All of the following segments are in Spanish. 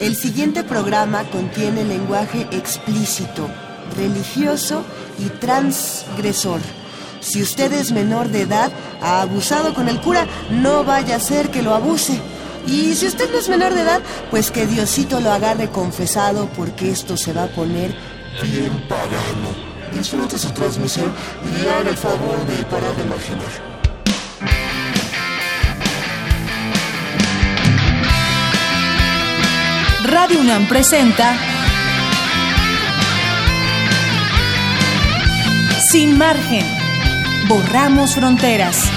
El siguiente programa contiene lenguaje explícito, religioso y transgresor. Si usted es menor de edad, ha abusado con el cura, no vaya a ser que lo abuse. Y si usted no es menor de edad, pues que Diosito lo agarre confesado porque esto se va a poner bien pagano. Disfrute su transmisión y haga el favor de parar de imaginar. Radio UNAM presenta Sin margen. Borramos fronteras.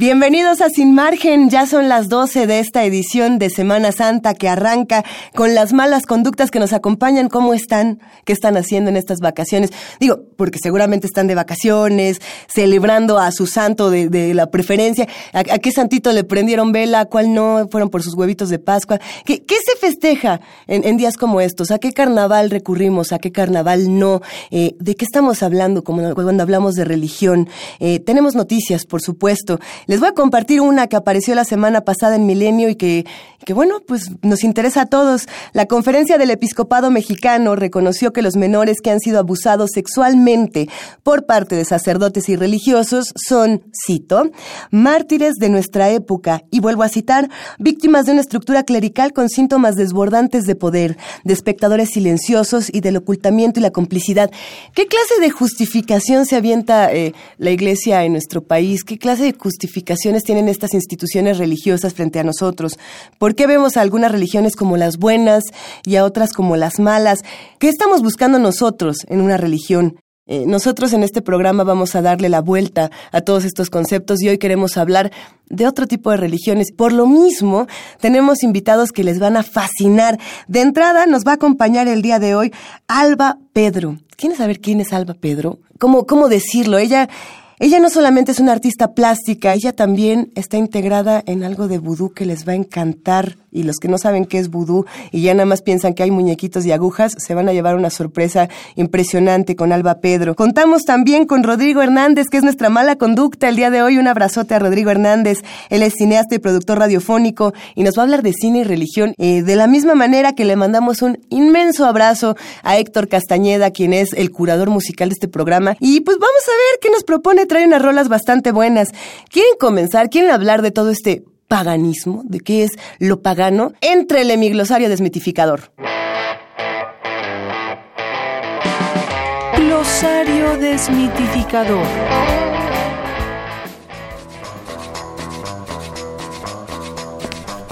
Bienvenidos a Sin Margen, ya son las 12 de esta edición de Semana Santa que arranca con las malas conductas que nos acompañan. ¿Cómo están? ¿Qué están haciendo en estas vacaciones? Digo, porque seguramente están de vacaciones, celebrando a su santo de, la preferencia. ¿A, qué santito le prendieron vela? ¿A cuál no? ¿Fueron por sus huevitos de Pascua? ¿Qué, se festeja en, días como estos? ¿A qué carnaval recurrimos? ¿A qué carnaval no? Eh, ¿De qué estamos hablando como cuando hablamos de religión? Eh, tenemos noticias, por supuesto. Les voy a compartir una que apareció la semana pasada en Milenio y que, que, bueno, pues nos interesa a todos. La conferencia del episcopado mexicano reconoció que los menores que han sido abusados sexualmente por parte de sacerdotes y religiosos son, cito, mártires de nuestra época, y vuelvo a citar, víctimas de una estructura clerical con síntomas desbordantes de poder, de espectadores silenciosos y del ocultamiento y la complicidad. ¿Qué clase de justificación se avienta eh, la iglesia en nuestro país? ¿Qué clase de justificación tienen estas instituciones religiosas frente a nosotros? ¿Por qué vemos a algunas religiones como las buenas y a otras como las malas? ¿Qué estamos buscando nosotros en una religión? Eh, nosotros en este programa vamos a darle la vuelta a todos estos conceptos y hoy queremos hablar de otro tipo de religiones. Por lo mismo, tenemos invitados que les van a fascinar. De entrada, nos va a acompañar el día de hoy Alba Pedro. ¿Quieres saber quién es Alba Pedro? ¿Cómo, cómo decirlo? Ella ella no solamente es una artista plástica, ella también está integrada en algo de vudú que les va a encantar y los que no saben qué es vudú y ya nada más piensan que hay muñequitos y agujas, se van a llevar una sorpresa impresionante con Alba Pedro. Contamos también con Rodrigo Hernández, que es nuestra mala conducta el día de hoy. Un abrazote a Rodrigo Hernández. Él es cineasta y productor radiofónico y nos va a hablar de cine y religión. Eh, de la misma manera que le mandamos un inmenso abrazo a Héctor Castañeda, quien es el curador musical de este programa. Y pues vamos a ver qué nos propone. Trae unas rolas bastante buenas. ¿Quieren comenzar? ¿Quieren hablar de todo este paganismo, de qué es lo pagano, entre el glosario desmitificador. Glosario desmitificador.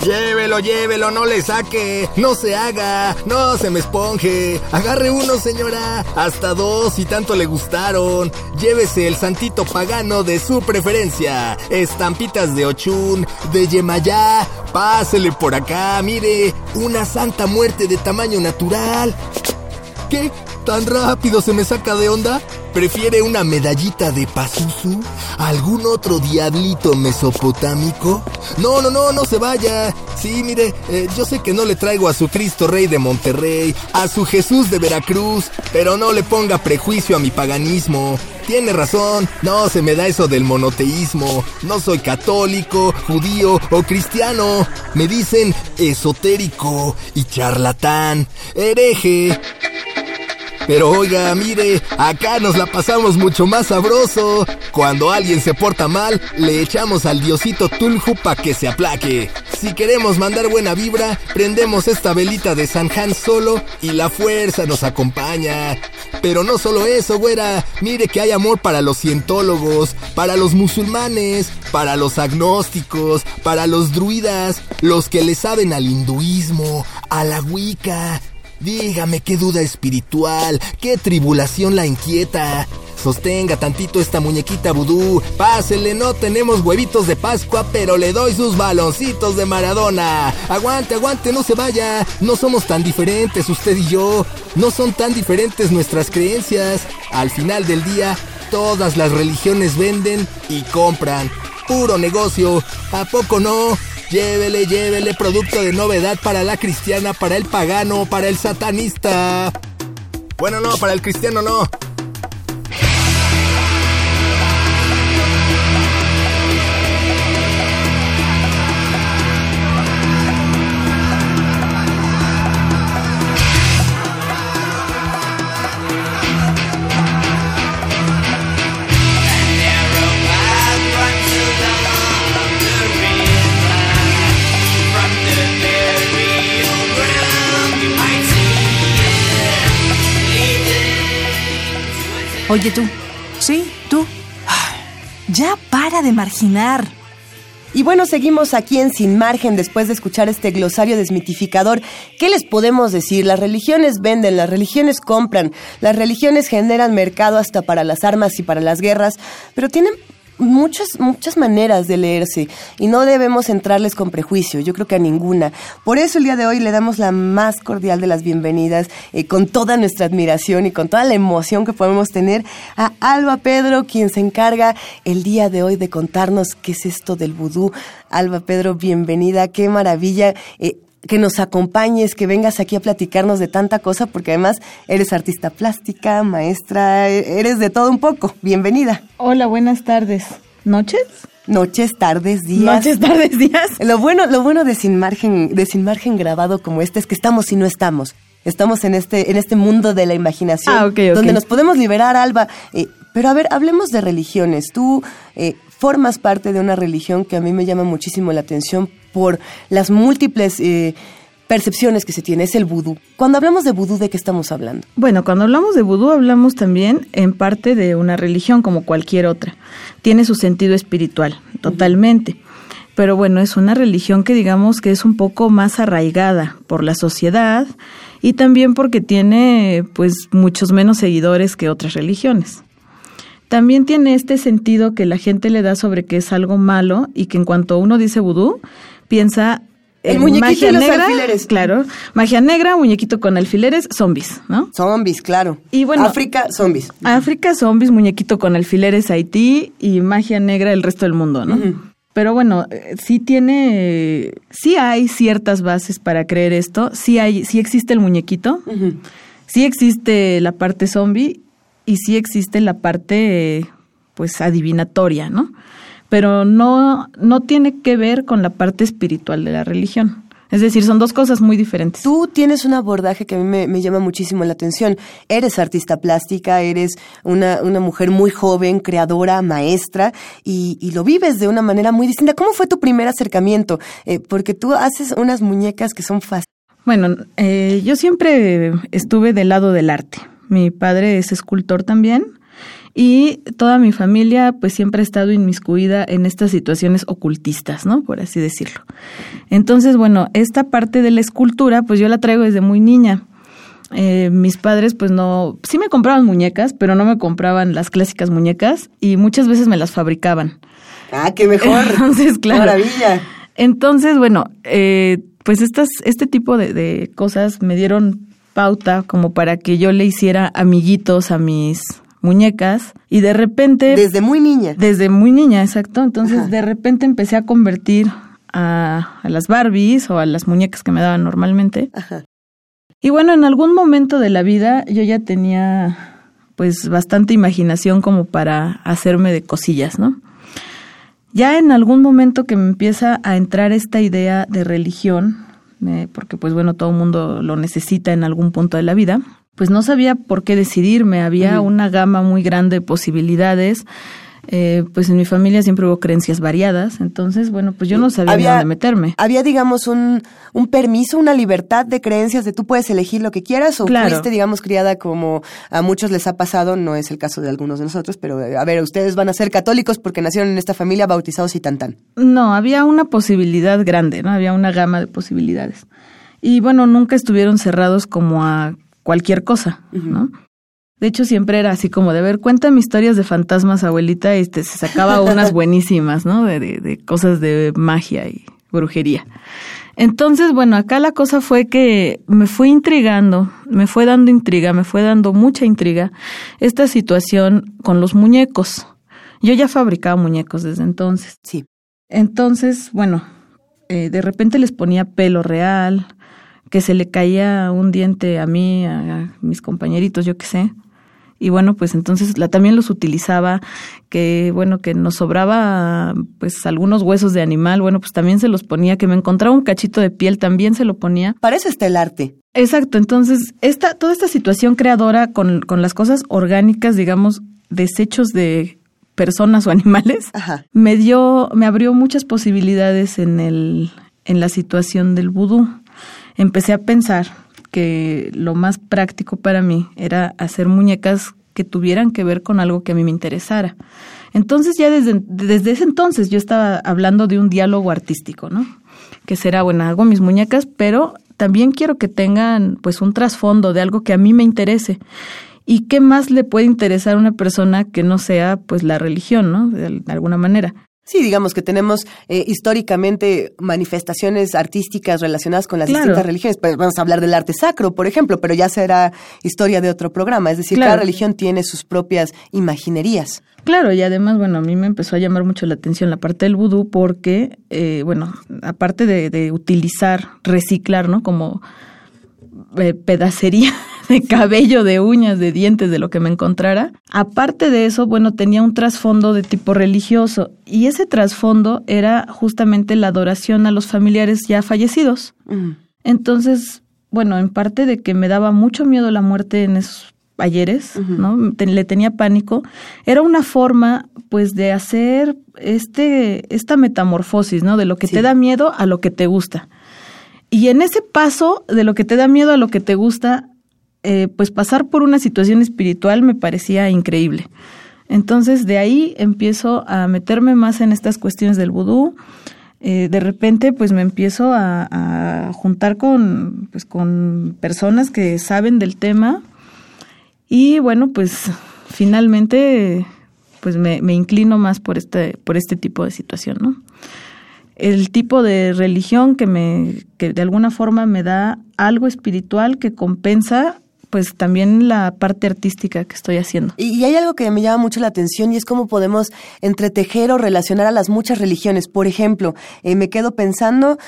Llévelo, llévelo, no le saque, no se haga, no se me esponje. Agarre uno, señora, hasta dos y tanto le gustaron. Llévese el santito pagano de su preferencia. Estampitas de Ochun, de Yemayá. Pásele por acá, mire, una santa muerte de tamaño natural. ¿Qué? ¿Tan rápido se me saca de onda? ¿Prefiere una medallita de Pazuzu? ¿Algún otro diablito mesopotámico? No, no, no, no se vaya. Sí, mire, eh, yo sé que no le traigo a su Cristo Rey de Monterrey, a su Jesús de Veracruz, pero no le ponga prejuicio a mi paganismo. Tiene razón, no se me da eso del monoteísmo. No soy católico, judío o cristiano. Me dicen esotérico y charlatán, hereje. Pero oiga, mire, acá nos la pasamos mucho más sabroso. Cuando alguien se porta mal, le echamos al diosito Tulhu pa' que se aplaque. Si queremos mandar buena vibra, prendemos esta velita de San Han solo y la fuerza nos acompaña. Pero no solo eso, güera. Mire que hay amor para los cientólogos, para los musulmanes, para los agnósticos, para los druidas, los que le saben al hinduismo, a la wicca Dígame qué duda espiritual, qué tribulación la inquieta. Sostenga tantito esta muñequita vudú. Pásele, no tenemos huevitos de Pascua, pero le doy sus baloncitos de Maradona. Aguante, aguante, no se vaya. No somos tan diferentes usted y yo. No son tan diferentes nuestras creencias. Al final del día, todas las religiones venden y compran. Puro negocio. ¿A poco no? Llévele, llévele producto de novedad para la cristiana, para el pagano, para el satanista. Bueno, no, para el cristiano no. Oye tú, sí, tú, ya para de marginar. Y bueno, seguimos aquí en Sin Margen después de escuchar este glosario desmitificador. ¿Qué les podemos decir? Las religiones venden, las religiones compran, las religiones generan mercado hasta para las armas y para las guerras, pero tienen muchas, muchas maneras de leerse y no debemos entrarles con prejuicio, yo creo que a ninguna. Por eso el día de hoy le damos la más cordial de las bienvenidas, eh, con toda nuestra admiración y con toda la emoción que podemos tener a Alba Pedro, quien se encarga el día de hoy de contarnos qué es esto del vudú. Alba Pedro, bienvenida, qué maravilla. Eh, que nos acompañes, que vengas aquí a platicarnos de tanta cosa, porque además eres artista plástica, maestra, eres de todo un poco. Bienvenida. Hola, buenas tardes. ¿Noches? Noches, tardes, días. Noches, tardes, días. Lo bueno, lo bueno de sin margen, de sin margen grabado como este es que estamos y no estamos. Estamos en este, en este mundo de la imaginación, ah, donde nos podemos liberar, Alba. Eh, pero a ver, hablemos de religiones. Tú eh, formas parte de una religión que a mí me llama muchísimo la atención por las múltiples eh, percepciones que se tiene, es el vudú. Cuando hablamos de vudú, ¿de qué estamos hablando? Bueno, cuando hablamos de vudú hablamos también en parte de una religión como cualquier otra. Tiene su sentido espiritual, totalmente. Pero bueno, es una religión que digamos que es un poco más arraigada por la sociedad y también porque tiene pues muchos menos seguidores que otras religiones. También tiene este sentido que la gente le da sobre que es algo malo y que en cuanto uno dice vudú, piensa el muñequito magia los negra, alfileres. claro, magia negra, muñequito con alfileres, zombies, ¿no? Zombies, claro. Y bueno, África, zombies. África, zombies, muñequito con alfileres, Haití y magia negra el resto del mundo, ¿no? Pero bueno, eh, sí tiene, sí hay ciertas bases para creer esto, sí hay, sí existe el muñequito, sí existe la parte zombie y sí existe la parte, pues, adivinatoria, ¿no? Pero no, no tiene que ver con la parte espiritual de la religión. Es decir, son dos cosas muy diferentes. Tú tienes un abordaje que a mí me, llama muchísimo la atención. Eres artista plástica, eres una, una mujer muy joven, creadora, maestra, y, y, lo vives de una manera muy distinta. ¿Cómo fue tu primer acercamiento? Eh, porque tú haces unas muñecas que son fáciles. Bueno, eh, yo siempre estuve del lado del arte. Mi padre es escultor también y toda mi familia pues siempre ha estado inmiscuida en estas situaciones ocultistas, ¿no? Por así decirlo. Entonces, bueno, esta parte de la escultura pues yo la traigo desde muy niña. Eh, mis padres pues no, sí me compraban muñecas, pero no me compraban las clásicas muñecas y muchas veces me las fabricaban. Ah, qué mejor. Entonces, claro. Maravilla. Entonces, bueno, eh, pues estas, este tipo de, de cosas me dieron pauta como para que yo le hiciera amiguitos a mis muñecas y de repente... Desde muy niña. Desde muy niña, exacto. Entonces de repente empecé a convertir a, a, las Barbies o a las muñecas que me daban normalmente. Ajá. Y bueno, en algún momento de la vida yo ya tenía pues bastante imaginación como para hacerme de cosillas, ¿no? Ya en algún momento que me empieza a entrar esta idea de religión, porque pues bueno, todo el mundo lo necesita en algún punto de la vida, pues no sabía por qué decidirme, había una gama muy grande de posibilidades. Eh, pues en mi familia siempre hubo creencias variadas, entonces, bueno, pues yo no sabía dónde meterme. ¿Había, digamos, un, un permiso, una libertad de creencias de tú puedes elegir lo que quieras o fuiste, digamos, criada como a muchos les ha pasado? No es el caso de algunos de nosotros, pero a ver, ustedes van a ser católicos porque nacieron en esta familia bautizados y tan tan. No, había una posibilidad grande, ¿no? Había una gama de posibilidades. Y bueno, nunca estuvieron cerrados como a cualquier cosa, ¿no? De hecho, siempre era así como de ver, cuéntame historias de fantasmas, abuelita, y este, se sacaba unas buenísimas, ¿no? De, de, de, cosas de magia y brujería. Entonces, bueno, acá la cosa fue que me fue intrigando, me fue dando intriga, me fue dando mucha intriga esta situación con los muñecos. Yo ya fabricaba muñecos desde entonces. Sí. Entonces, bueno, eh, de repente les ponía pelo real, que se le caía un diente a mí, a, mis compañeritos, yo qué sé. Y bueno, pues entonces la, también los utilizaba, que bueno, que nos sobraba pues algunos huesos de animal, bueno, pues también se los ponía, que me encontraba un cachito de piel, también se lo ponía. Para eso está el arte. Exacto, entonces esta, toda esta situación creadora con, con las cosas orgánicas, digamos, desechos de personas o animales, Ajá. me dio, me abrió muchas posibilidades en el, en la situación del vudú empecé a pensar que lo más práctico para mí era hacer muñecas que tuvieran que ver con algo que a mí me interesara. Entonces ya desde, desde ese entonces yo estaba hablando de un diálogo artístico, ¿no? Que será, bueno, hago mis muñecas, pero también quiero que tengan pues un trasfondo de algo que a mí me interese. ¿Y qué más le puede interesar a una persona que no sea pues la religión, ¿no? de alguna manera. Sí, digamos que tenemos eh, históricamente manifestaciones artísticas relacionadas con las distintas religiones. Pues vamos a hablar del arte sacro, por ejemplo, pero ya será historia de otro programa. Es decir, cada religión tiene sus propias imaginerías. Claro, y además, bueno, a mí me empezó a llamar mucho la atención la parte del vudú porque, eh, bueno, aparte de, utilizar, reciclar, ¿no? Como eh, pedacería de cabello, de uñas, de dientes, de lo que me encontrara. Aparte de eso, bueno, tenía un trasfondo de tipo religioso y ese trasfondo era justamente la adoración a los familiares ya fallecidos. Mm. Entonces, bueno, en parte de que me daba mucho miedo la muerte en esos ayeres, ¿no? le tenía pánico. Era una forma, pues, de hacer este, esta metamorfosis, ¿no? De lo que te da miedo a lo que te gusta. Y en ese paso de lo que te da miedo a lo que te gusta, eh, pues pasar por una situación espiritual me parecía increíble. Entonces de ahí empiezo a meterme más en estas cuestiones del vudú. Eh, de repente pues me empiezo a, juntar con, pues, con personas que saben del tema y bueno pues finalmente pues me, me inclino más por este, por este tipo de situación, ¿no? el tipo de religión que me que de alguna forma me da algo espiritual que compensa pues también la parte artística que estoy haciendo. Y, hay algo que me llama mucho la atención y es cómo podemos entretejer o relacionar a las muchas religiones. Por ejemplo, eh, me quedo pensando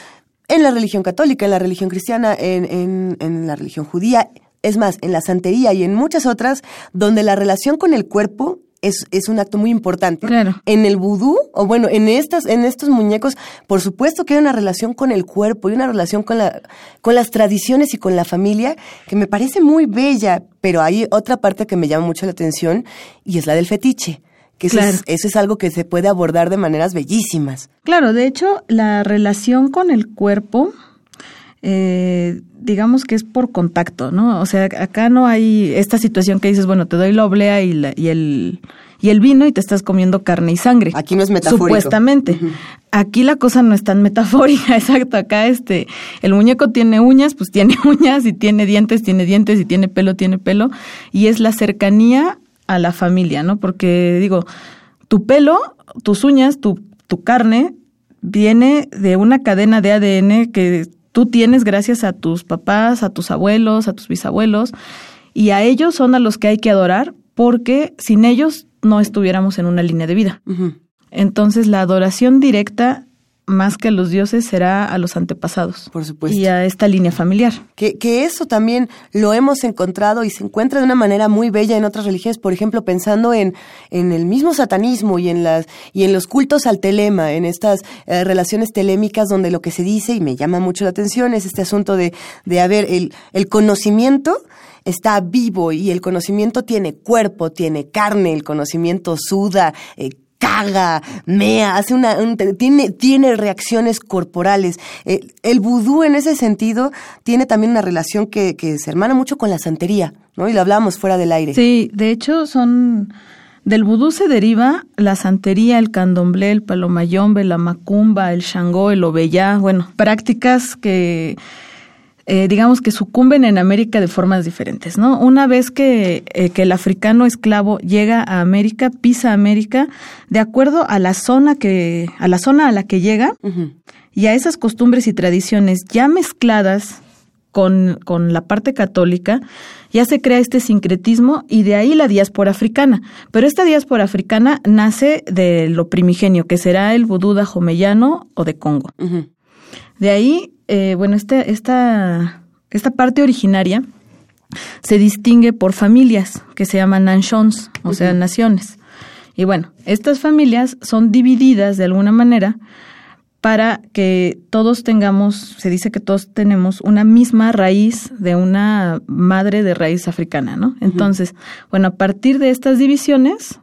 en la religión católica, en la religión cristiana, en, en, en la religión judía, es más, en la santería y en muchas otras, donde la relación con el cuerpo es, es un acto muy importante. Claro. En el vudú, o bueno, en estas, en estos muñecos, por supuesto que hay una relación con el cuerpo y una relación con la, con las tradiciones y con la familia que me parece muy bella, pero hay otra parte que me llama mucho la atención y es la del fetiche. Que eso, es, eso es algo que se puede abordar de maneras bellísimas. Claro, de hecho, la relación con el cuerpo, eh, digamos que es por contacto, ¿no? O sea, acá no hay esta situación que dices, bueno, te doy la oblea y, y el y el vino y te estás comiendo carne y sangre. Aquí no es metafórico. Supuestamente. Aquí la cosa no es tan metafórica, exacto. Acá este, el muñeco tiene uñas, pues tiene uñas, y tiene dientes, tiene dientes, y tiene pelo, tiene pelo. Y es la cercanía a la familia, ¿no? Porque digo, tu pelo, tus uñas, tu, tu carne, viene de una cadena de ADN que tú tienes gracias a tus papás, a tus abuelos, a tus bisabuelos, y a ellos son a los que hay que adorar, porque sin ellos no estuviéramos en una línea de vida. Entonces la adoración directa más que a los dioses será a los antepasados. Por supuesto. Y a esta línea familiar. Que, que, eso también lo hemos encontrado y se encuentra de una manera muy bella en otras religiones, por ejemplo, pensando en, en el mismo satanismo y en, las, y en los cultos al telema, en estas eh, relaciones telémicas donde lo que se dice, y me llama mucho la atención, es este asunto de, de haber el, el conocimiento está vivo y el conocimiento tiene cuerpo, tiene carne, el conocimiento suda, eh, caga, mea, hace una, tiene, tiene reacciones corporales. Eh, el vudú en ese sentido tiene también una relación que, que se hermana mucho con la santería, ¿no? Y lo hablamos fuera del aire. Sí, de hecho son... Del vudú se deriva la santería, el candomblé, el palomayombe, la macumba, el shangó, el obeyá, bueno, prácticas que eh, digamos que sucumben en América de formas diferentes, ¿no? Una vez que, eh, que, el africano esclavo llega a América, pisa América, de acuerdo a la zona que, a la zona a la que llega, y a esas costumbres y tradiciones ya mezcladas con, con, la parte católica, ya se crea este sincretismo y de ahí la diáspora africana. Pero esta diáspora africana nace de lo primigenio, que será el vudú dajomeyano o de Congo. De ahí eh, bueno, este, esta, esta parte originaria se distingue por familias que se llaman nations, o sea, naciones. Y bueno, estas familias son divididas de alguna manera para que todos tengamos, se dice que todos tenemos una misma raíz de una madre de raíz africana, ¿no? Entonces, bueno, a partir de estas divisiones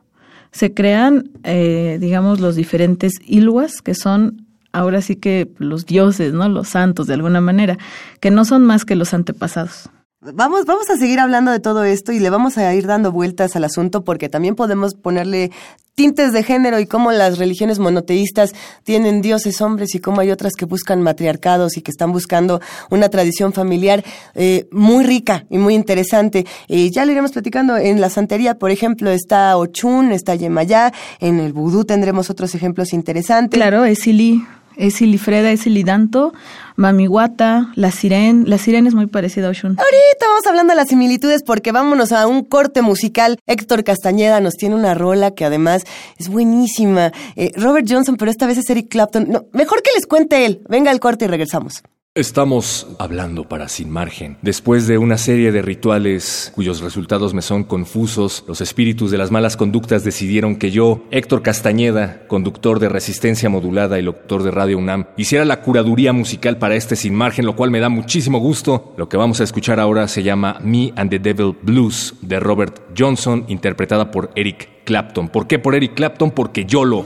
se crean, eh, digamos, los diferentes ilwas, que son ahora sí que los dioses, ¿no? Los santos, de alguna manera, que no son más que los antepasados. vamos, vamos a seguir hablando de todo esto y le vamos a ir dando vueltas al asunto porque también podemos ponerle tintes de género y cómo las religiones monoteístas tienen dioses hombres y cómo hay otras que buscan matriarcados y que están buscando una tradición familiar eh, muy rica y muy interesante. Eh, ya lo iremos platicando en la santería, por ejemplo, está Ochun, está Yemayá, en el vudú tendremos otros ejemplos interesantes. Claro, Esili, Esilifreda, Esilidanto, Mamiwata, la Siren. La Siren es muy parecida a Oshun. Ahorita vamos hablando de las similitudes porque vámonos a un corte musical. Héctor Castañeda nos tiene una rola que además es buenísima. Eh, Robert Johnson, pero esta vez es Eric Clapton. No, mejor que les cuente él. Venga al corte y regresamos. Estamos hablando para Sin Margen. Después de una serie de rituales cuyos resultados me son confusos, los espíritus de las malas conductas decidieron que yo, Héctor Castañeda, conductor de Resistencia Modulada y locutor de Radio UNAM, hiciera la curaduría musical para este Sin Margen, lo cual me da muchísimo gusto. Lo que vamos a escuchar ahora se llama Me and the Devil Blues de Robert Johnson, interpretada por Eric Clapton. ¿Por qué por Eric Clapton? Porque yo lo...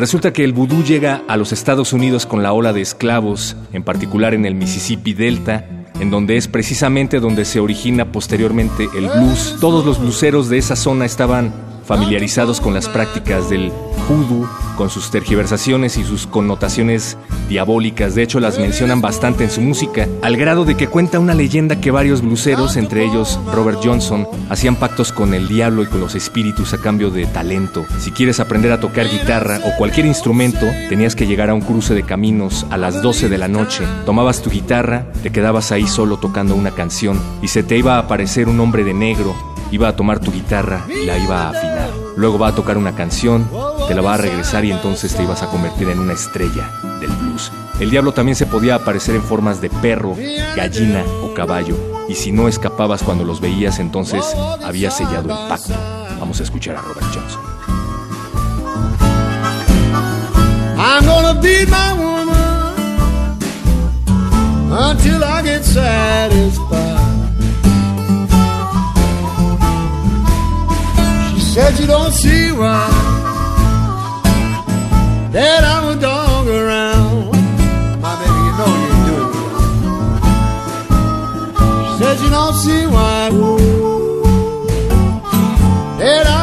Resulta que el vudú llega a los Estados Unidos con la ola de esclavos, en particular en el Mississippi Delta, en donde es precisamente donde se origina posteriormente el blues. Todos los bluseros de esa zona estaban familiarizados con las prácticas del hoodoo, con sus tergiversaciones y sus connotaciones diabólicas. De hecho, las mencionan bastante en su música, al grado de que cuenta una leyenda que varios bluseros, entre ellos Robert Johnson, hacían pactos con el diablo y con los espíritus a cambio de talento. Si quieres aprender a tocar guitarra o cualquier instrumento, tenías que llegar a un cruce de caminos a las 12 de la noche. Tomabas tu guitarra, te quedabas ahí solo tocando una canción y se te iba a aparecer un hombre de negro iba a tomar tu guitarra y la iba a afinar. Luego va a tocar una canción, te la va a regresar y entonces te ibas a convertir en una estrella del blues. El diablo también se podía aparecer en formas de perro, gallina o caballo. Y si no escapabas cuando los veías, entonces había sellado el pacto. Vamos a escuchar a Robert Johnson. I'm gonna beat my woman until I get satisfied. Said you don't see why that I'm a dog around. My baby, you know you do it. She said you don't see why that I'm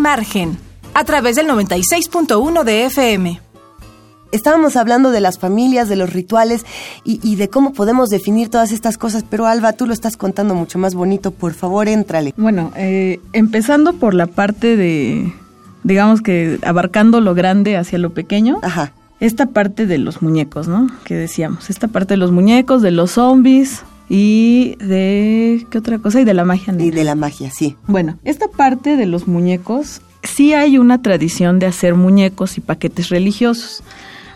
Sin margen, a través del 96.1 de FM. Estábamos hablando de las familias, de los rituales y, y, de cómo podemos definir todas estas cosas, pero Alba, tú lo estás contando mucho más bonito, por favor, éntrale. Bueno, eh, empezando por la parte de, digamos que abarcando lo grande hacia lo pequeño. Ajá. Esta parte de los muñecos, ¿no? Que decíamos, esta parte de los muñecos, de los zombies, y de qué otra cosa y de la magia negra. y de la magia sí. Bueno esta parte de los muñecos sí hay una tradición de hacer muñecos y paquetes religiosos.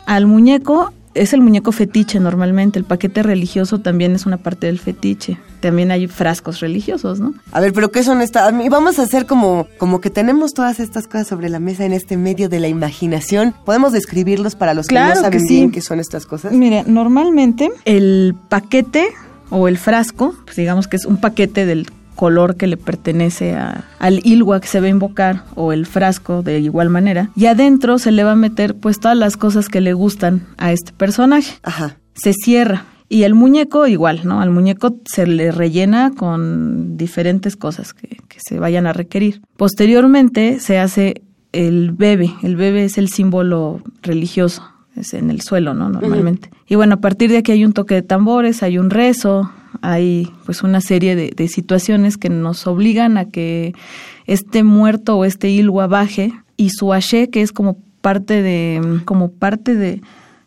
Al muñeco es el muñeco fetiche normalmente el paquete religioso también es una parte del fetiche. También hay frascos religiosos no a ver pero qué son estas vamos a hacer como como que tenemos todas estas cosas sobre la mesa en este medio de la imaginación. Podemos describirlos para los claro que no saben que sí. bien qué son estas cosas mire normalmente el paquete o el frasco, pues digamos que es un paquete del color que le pertenece a, al ilwa que se va a invocar o el frasco de igual manera y adentro se le va a meter pues todas las cosas que le gustan a este personaje. Ajá. Se cierra y el muñeco igual, ¿no? Al muñeco se le rellena con diferentes cosas que, que se vayan a requerir. Posteriormente se hace el bebé, el bebé es el símbolo religioso es en el suelo, ¿no? Normalmente. Uh -huh. Y bueno, a partir de aquí hay un toque de tambores, hay un rezo, hay pues una serie de, de, situaciones que nos obligan a que este muerto o este ilwa baje y su ashe, que es como parte de, como parte de,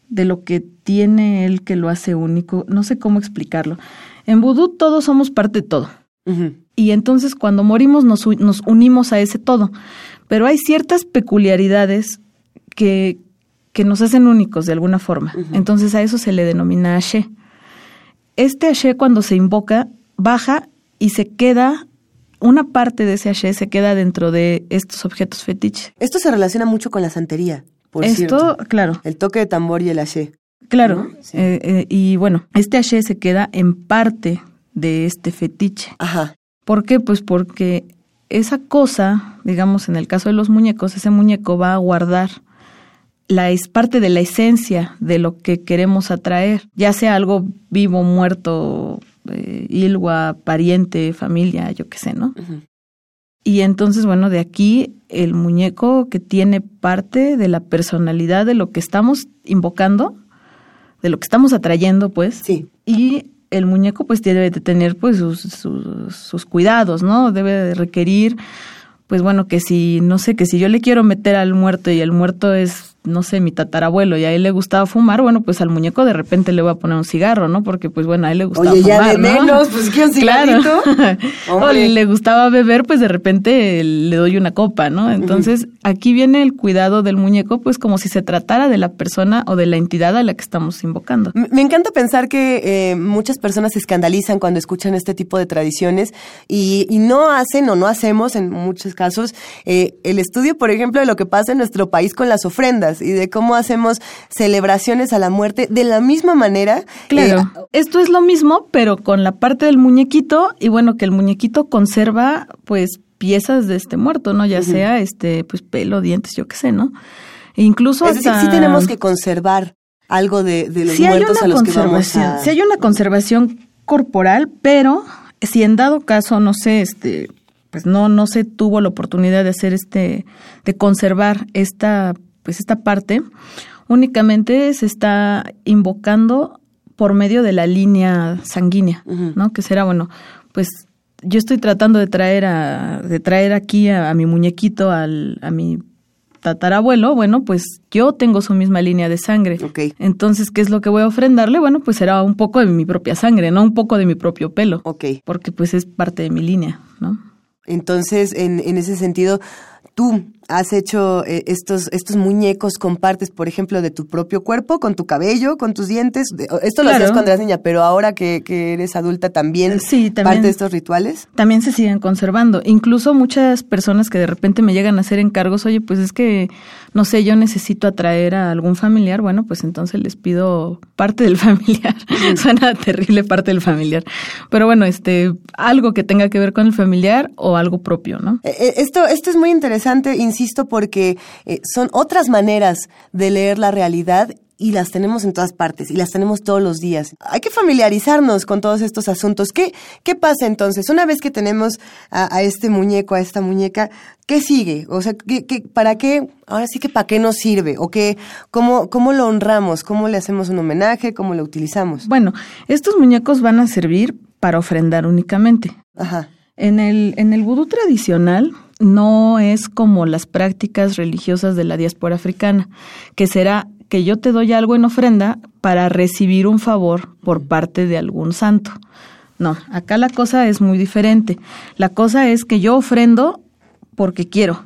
de lo que tiene él que lo hace único, no sé cómo explicarlo. En vudú todos somos parte de todo. Uh -huh. Y entonces cuando morimos nos, nos unimos a ese todo. Pero hay ciertas peculiaridades que, que nos hacen únicos de alguna forma. Uh -huh. Entonces a eso se le denomina Ashe. Este Ashe cuando se invoca baja y se queda, una parte de ese Ashe se queda dentro de estos objetos fetiche. Esto se relaciona mucho con la santería, por Esto, cierto. claro. El toque de tambor y el Ashe. Claro, eh, eh, y bueno, este haché se queda en parte de este fetiche. Ajá. ¿Por qué? Pues porque esa cosa, digamos en el caso de los muñecos, ese muñeco va a guardar la es parte de la esencia de lo que queremos atraer, ya sea algo vivo, muerto, eh, ilgua, pariente, familia, yo qué sé, ¿no? Y entonces, bueno, de aquí el muñeco que tiene parte de la personalidad de lo que estamos invocando, de lo que estamos atrayendo, pues. Sí. Y el muñeco pues debe de tener pues sus, sus, sus cuidados, ¿no? Debe de requerir, pues bueno, que si, no sé, que si yo le quiero meter al muerto y el muerto es no sé, mi tatarabuelo y a él le gustaba fumar, bueno, pues al muñeco de repente le voy a poner un cigarro, ¿no? Porque pues bueno, a él le gustaba Oye, fumar, ya de ¿no? menos, pues ¿qué un cigarrito? o Hombre. le gustaba beber, pues de repente le doy una copa, ¿no? Entonces, aquí viene el cuidado del muñeco, pues como si se tratara de la persona o de la entidad a la que estamos invocando. Me me encanta pensar que eh, muchas personas se escandalizan cuando escuchan este tipo de tradiciones y, y no hacen o no hacemos en muchos casos eh, el estudio, por ejemplo, de lo que pasa en nuestro país con las ofrendas y de cómo hacemos celebraciones a la muerte de la misma manera. Claro. eh, Esto es lo mismo, pero con la parte del muñequito y bueno, que el muñequito conserva pues piezas de este muerto, ¿no? Ya sea este pues pelo, dientes, yo qué sé, ¿no? E incluso es decir, hasta sí tenemos que conservar algo de, de los sí muertos a los que vamos a... sí hay una conservación corporal, pero si en dado caso, no sé, este, pues no, no se tuvo la oportunidad de hacer este, de conservar esta, pues esta parte, únicamente se está invocando por medio de la línea sanguínea, ¿no? Que será, bueno, pues yo estoy tratando de traer a, de traer aquí a, a mi muñequito, al, a mi tatarabuelo, bueno, pues yo tengo su misma línea de sangre. Ok. Entonces, ¿qué es lo que voy a ofrendarle? Bueno, pues será un poco de mi propia sangre, no un poco de mi propio pelo. Ok. Porque pues es parte de mi línea, ¿no? Entonces, en, en ese sentido, tú has hecho eh, estos, estos muñecos con partes, por ejemplo, de tu propio cuerpo, con tu cabello, con tus dientes. Esto lo Claro. hacías cuando eras niña, pero ahora que, que eres adulta también, Sí, también. parte de estos rituales. También se siguen conservando. Incluso muchas personas que de repente me llegan a hacer encargos, oye, pues es que, no sé, yo necesito atraer a algún familiar, bueno, pues entonces les pido parte del familiar. Suena terrible parte del familiar. Pero bueno, este, algo que tenga que ver con el familiar o algo propio, ¿no? Eh, eh, Esto, esto es muy interesante, insisto, porque eh, son otras maneras de leer la realidad y las tenemos en todas partes y las tenemos todos los días. Hay que familiarizarnos con todos estos asuntos. ¿Qué, qué pasa entonces? Una vez que tenemos a, a este muñeco, a esta muñeca, ¿qué sigue? O sea, ¿qué, qué- para qué? Ahora sí que para qué nos sirve o qué, cómo, cómo lo honramos, cómo le hacemos un homenaje, cómo lo utilizamos. Bueno, estos muñecos van a servir para ofrendar únicamente. Ajá. En el, en el vudú tradicional no es como las prácticas religiosas de la diáspora africana, que será que yo te doy algo en ofrenda para recibir un favor por parte de algún santo. No, acá la cosa es muy diferente. La cosa es que yo ofrendo porque quiero.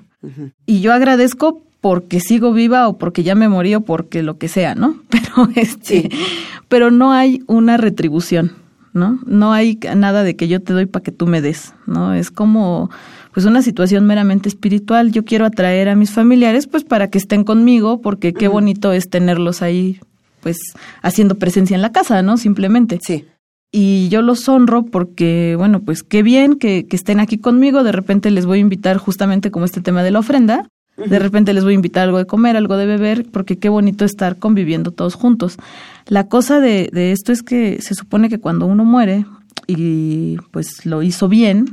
Y yo agradezco porque sigo viva o porque ya me morí o porque lo que sea, ¿no? Pero este, pero no hay una retribución, ¿no? No hay nada de que yo te doy para que tú me des, ¿no? Es como pues una situación meramente espiritual. Yo quiero atraer a mis familiares pues para que estén conmigo porque qué bonito es tenerlos ahí pues haciendo presencia en la casa, ¿no? Simplemente Sí. y yo los honro porque, bueno, pues qué bien que, que estén aquí conmigo, de repente les voy a invitar justamente como este tema de la ofrenda, de repente les voy a invitar algo de comer, algo de beber, porque qué bonito estar conviviendo todos juntos. La cosa de, de esto es que se supone que cuando uno muere y pues lo hizo bien,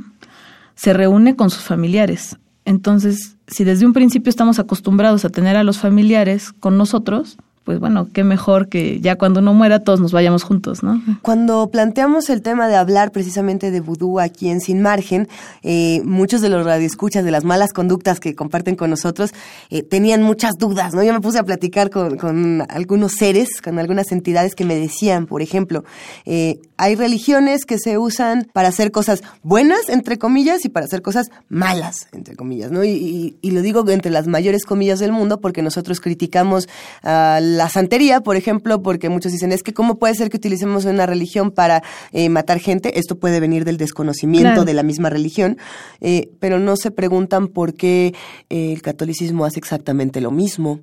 se reúne con sus familiares. Entonces, si desde un principio estamos acostumbrados a tener a los familiares con nosotros, pues bueno, qué mejor que ya cuando uno muera todos nos vayamos juntos, ¿no? Cuando planteamos el tema de hablar precisamente de vudú aquí en Sin Margen, eh, muchos de los radioescuchas de las malas conductas que comparten con nosotros eh, tenían muchas dudas, ¿no? Yo me puse a platicar con, con algunos seres, con algunas entidades que me decían, por ejemplo, eh, hay religiones que se usan para hacer cosas buenas, entre comillas, y para hacer cosas malas, entre comillas, ¿no? Y, y- lo digo entre las mayores comillas del mundo porque nosotros criticamos a la santería, por ejemplo, porque muchos dicen, es que cómo puede ser que utilicemos una religión para eh, matar gente, esto puede venir del desconocimiento Claro. de la misma religión, eh, pero no se preguntan por qué eh, el catolicismo hace exactamente lo mismo.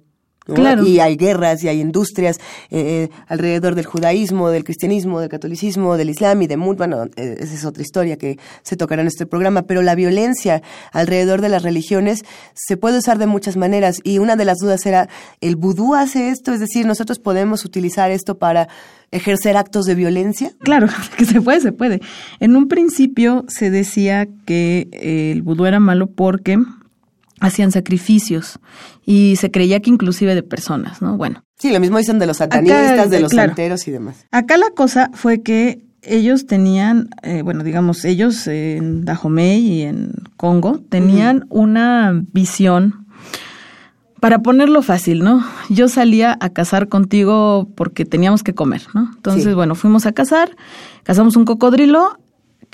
Claro. Y hay guerras y hay industrias eh, alrededor del judaísmo, del cristianismo, del catolicismo, del islam y de mundo. Bueno, eh, esa es otra historia que se tocará en este programa, pero la violencia alrededor de las religiones se puede usar de muchas maneras y una de las dudas era, ¿el vudú hace esto? Es decir, nosotros podemos utilizar esto para ejercer actos de violencia? Claro, que se puede, se puede. En un principio se decía que el vudú era malo porque hacían sacrificios y se creía que inclusive de personas, ¿no? Bueno. Sí, lo mismo dicen de los satanistas, de los santeros y demás. Acá la cosa fue que ellos tenían, eh, bueno, digamos, ellos en Dahomey y en Congo tenían una visión, para ponerlo fácil, ¿no? Yo salía a cazar contigo porque teníamos que comer, ¿no? Entonces, bueno, fuimos a cazar, cazamos un cocodrilo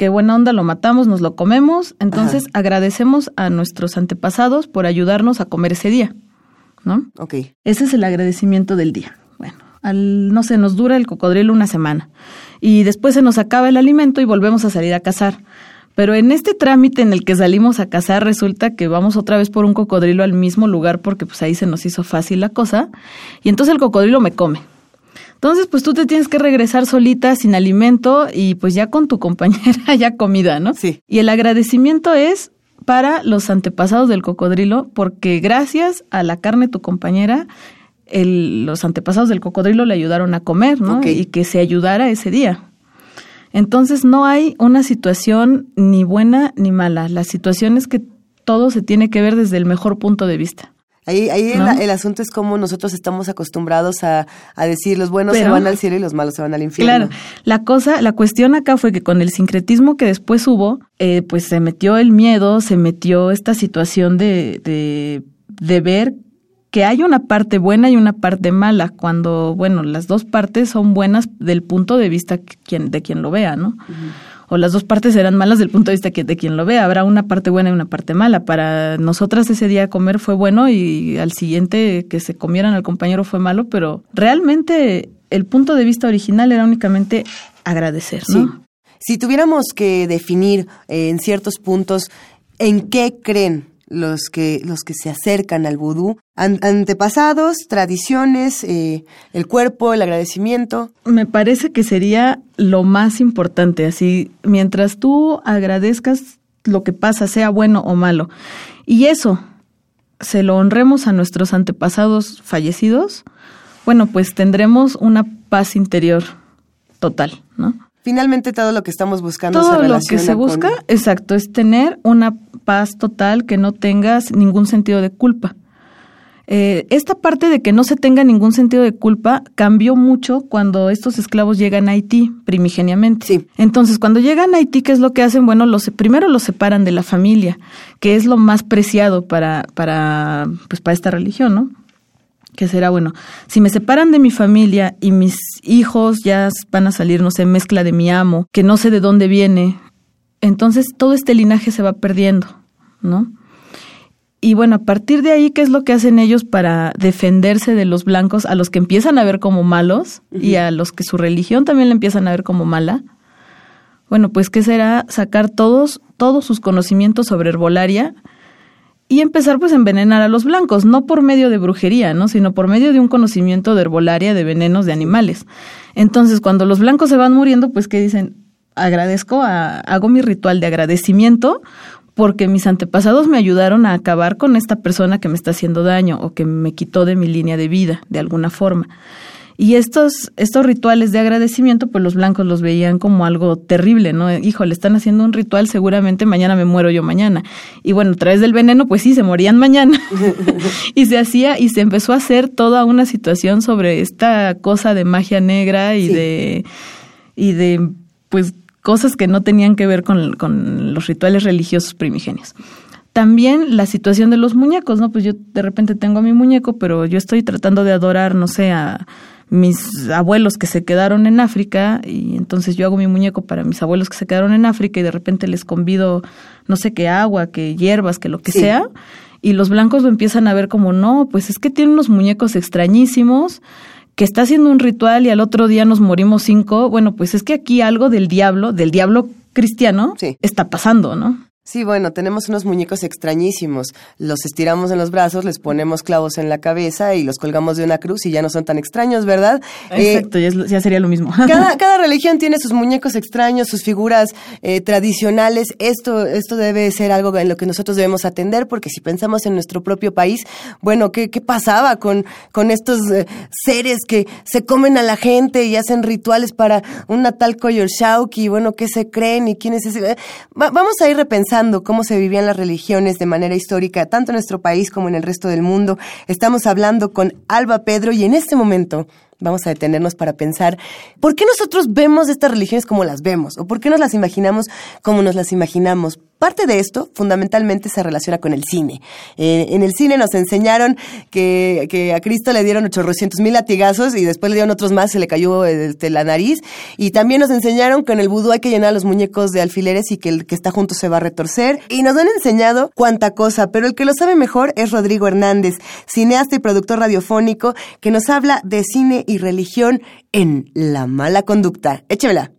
qué buena onda, lo matamos, nos lo comemos, entonces agradecemos a nuestros antepasados por ayudarnos a comer ese día, ¿no? Ok. Ese es el agradecimiento del día. Bueno, al, no sé, nos dura el cocodrilo una semana y después se nos acaba el alimento y volvemos a salir a cazar. Pero en este trámite en el que salimos a cazar resulta que vamos otra vez por un cocodrilo al mismo lugar porque pues ahí se nos hizo fácil la cosa y entonces el cocodrilo me come. Entonces, pues tú te tienes que regresar solita, sin alimento y pues ya con tu compañera ya comida, ¿no? Sí. Y el agradecimiento es para los antepasados del cocodrilo, porque gracias a la carne de tu compañera, el, los antepasados del cocodrilo le ayudaron a comer, ¿no? Y que se ayudara ese día. Entonces no hay una situación ni buena ni mala. La situación es que todo se tiene que ver desde el mejor punto de vista. Ahí, ahí el, asunto es cómo nosotros estamos acostumbrados a, decir los buenos se van al cielo y los malos se van al infierno. Claro, la cosa, la cuestión acá fue que con el sincretismo que después hubo, eh, pues se metió el miedo, se metió esta situación de, de, de ver que hay una parte buena y una parte mala, cuando, bueno, las dos partes son buenas del punto de vista de quien lo vea, ¿no? O las dos partes serán malas del punto de vista de quien lo ve. Habrá una parte buena y una parte mala. Para nosotras ese día comer fue bueno y al siguiente que se comieran al compañero fue malo, pero realmente el punto de vista original era únicamente agradecer, ¿no? Si tuviéramos que definir eh, en ciertos puntos en qué creen los que, los que se acercan al vudú. antepasados, tradiciones, eh, el cuerpo, el agradecimiento. Me parece que sería lo más importante, así, mientras tú agradezcas lo que pasa, sea bueno o malo. Y eso, se lo honremos a nuestros antepasados fallecidos, bueno, pues tendremos una paz interior total, ¿no? Finalmente todo lo que estamos buscando todo lo que se busca, exacto, es tener una paz total que no tengas ningún sentido de culpa. Eh, esta parte de que no se tenga ningún sentido de culpa cambió mucho cuando estos esclavos llegan a Haití primigeniamente. Sí. Entonces, cuando llegan a Haití, ¿qué es lo que hacen? Bueno, los, primero los separan de la familia, que es lo más preciado para, para, pues, para esta religión, ¿no? Que será bueno, si me separan de mi familia y mis hijos ya van a salir, no sé, mezcla de mi amo, que no sé de dónde viene, entonces todo este linaje se va perdiendo, ¿no? Y bueno, a partir de ahí, ¿qué es lo que hacen ellos para defenderse de los blancos, a los que empiezan a ver como malos y a los que su religión también le empiezan a ver como mala? Bueno, pues ¿qué será? Sacar todos, todos sus conocimientos sobre herbolaria y empezar pues a envenenar a los blancos, no por medio de brujería, ¿no? sino por medio de un conocimiento de herbolaria, de venenos de animales. Entonces, cuando los blancos se van muriendo, pues ¿qué dicen? Agradezco, hago mi ritual de agradecimiento porque mis antepasados me ayudaron a acabar con esta persona que me está haciendo daño o que me quitó de mi línea de vida, de alguna forma. Y estos, estos rituales de agradecimiento, pues los blancos los veían como algo terrible, ¿no? Hijo, le están haciendo un ritual, seguramente mañana me muero yo mañana. Y bueno, a través del veneno, pues sí, se morían mañana. y se hacía, y se empezó a hacer toda una situación sobre esta cosa de magia negra y de, y de, pues, cosas que no tenían que ver con, con los rituales religiosos primigenios también la situación de los muñecos, ¿no? Pues yo de repente tengo a mi muñeco, pero yo estoy tratando de adorar, no sé, a, mis abuelos que se quedaron en África y entonces yo hago mi muñeco para mis abuelos que se quedaron en África y de repente les convido no sé qué agua, que hierbas, que lo que sea y los blancos lo empiezan a ver como no, pues es que tiene unos muñecos extrañísimos que está haciendo un ritual y al otro día nos morimos cinco, bueno, pues es que aquí algo del diablo, del diablo cristiano, está pasando, ¿no? Sí, bueno, tenemos unos muñecos extrañísimos. Los estiramos en los brazos, les ponemos clavos en la cabeza y los colgamos de una cruz y ya no son tan extraños, ¿verdad? Exacto, ya, ya, sería lo mismo. Cada, cada, religión tiene sus muñecos extraños, sus figuras eh, tradicionales. Esto, esto debe ser algo en lo que nosotros debemos atender porque si pensamos en nuestro propio país, bueno, ¿qué, qué pasaba con, con estos eh, seres que se comen a la gente y hacen rituales para un Natal y Bueno, ¿qué se creen y quién es ese? Va, vamos a ir repensando cómo se vivían las religiones de manera histórica, tanto en nuestro país como en el resto del mundo. Estamos hablando con Alba Pedro y en este momento vamos a detenernos para pensar por qué nosotros vemos estas religiones como las vemos o por qué nos las imaginamos como nos las imaginamos. Parte de esto fundamentalmente se relaciona con el cine. Eh, en el cine nos enseñaron que, a Cristo le dieron 800 mil latigazos y después le dieron otros más, se le cayó este, la nariz. Y también nos enseñaron que en el vudú hay que llenar los muñecos de alfileres y que el que está junto se va a retorcer. Y nos han enseñado cuánta cosa, pero el que lo sabe mejor es Rodrigo Hernández, cineasta y productor radiofónico que nos habla de cine y religión en La Mala Conducta. Échemela.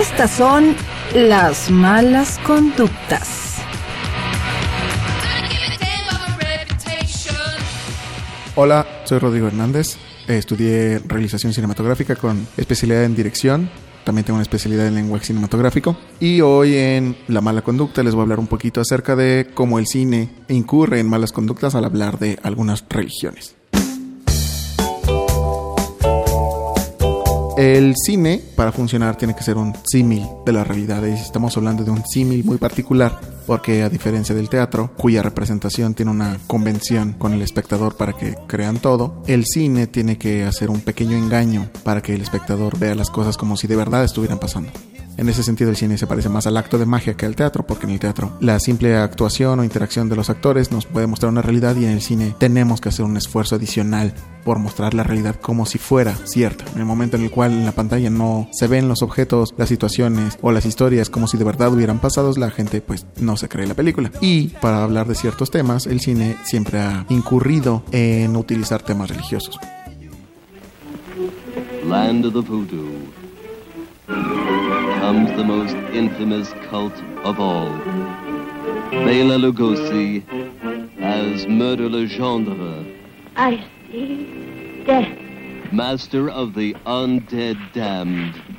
Estas son las malas conductas. Hola, soy Rodrigo Hernández. Estudié realización cinematográfica con especialidad en dirección. También tengo una especialidad en lenguaje cinematográfico. Y hoy en La mala conducta les voy a hablar un poquito acerca de cómo el cine incurre en malas conductas al hablar de algunas religiones. El cine, para funcionar, tiene que ser un símil de la realidad. Y estamos hablando de un símil muy particular, porque a diferencia del teatro, cuya representación tiene una convención con el espectador para que crean todo, el cine tiene que hacer un pequeño engaño para que el espectador vea las cosas como si de verdad estuvieran pasando. En ese sentido el cine se parece más al acto de magia que al teatro, porque en el teatro la simple actuación o interacción de los actores nos puede mostrar una realidad y en el cine tenemos que hacer un esfuerzo adicional por mostrar la realidad como si fuera cierta. En el momento en el cual en la pantalla no se ven los objetos, las situaciones o las historias como si de verdad hubieran pasado, la gente pues no se cree la película. Y para hablar de ciertos temas, el cine siempre ha incurrido en utilizar temas religiosos. Land of the Voodoo. Comes the most infamous cult of all. Bela Lugosi as Murder Legendre. I see death. Master of the Undead Damned.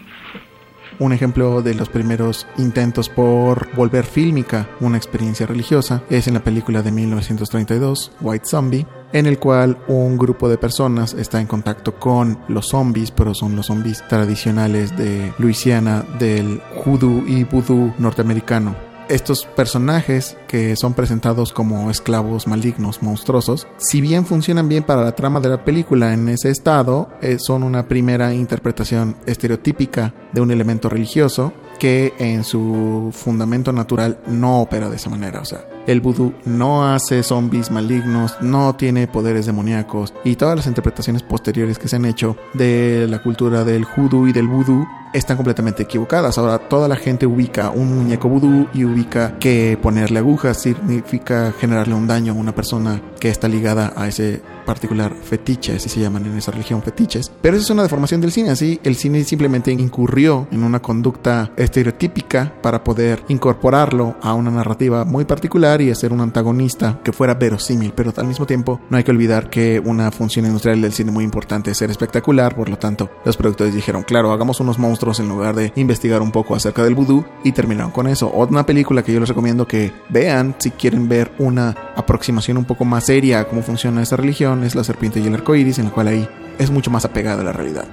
Un ejemplo de los primeros intentos por volver fílmica una experiencia religiosa es en la película de 1932, White Zombie, en el cual un grupo de personas está en contacto con los zombies, pero son los zombies tradicionales de Luisiana del hoodoo y voodoo norteamericano estos personajes que son presentados como esclavos malignos, monstruosos, si bien funcionan bien para la trama de la película en ese estado, eh, son una primera interpretación estereotípica de un elemento religioso que en su fundamento natural no opera de esa manera. O sea, el vudú no hace zombies malignos, no tiene poderes demoníacos y todas las interpretaciones posteriores que se han hecho de la cultura del hoodoo y del vudú están completamente equivocadas. Ahora toda la gente ubica un muñeco vudú y ubica que ponerle agujas significa generarle un daño a una persona que está ligada a ese particular fetiche, así se llaman en esa religión fetiches. Pero eso es una deformación del cine, así el cine simplemente incurrió en una conducta estereotípica para poder incorporarlo a una narrativa muy particular y hacer un antagonista que fuera verosímil, pero al mismo tiempo no hay que olvidar que una función industrial del cine muy importante es ser espectacular, por lo tanto los productores dijeron, claro, hagamos unos monstruos en lugar de investigar un poco acerca del vudú y terminaron con eso. Otra película que yo les recomiendo que vean si quieren ver una aproximación un poco más seria a cómo funciona esta religión es La serpiente y el arco iris, en la cual ahí es mucho más apegada a la realidad.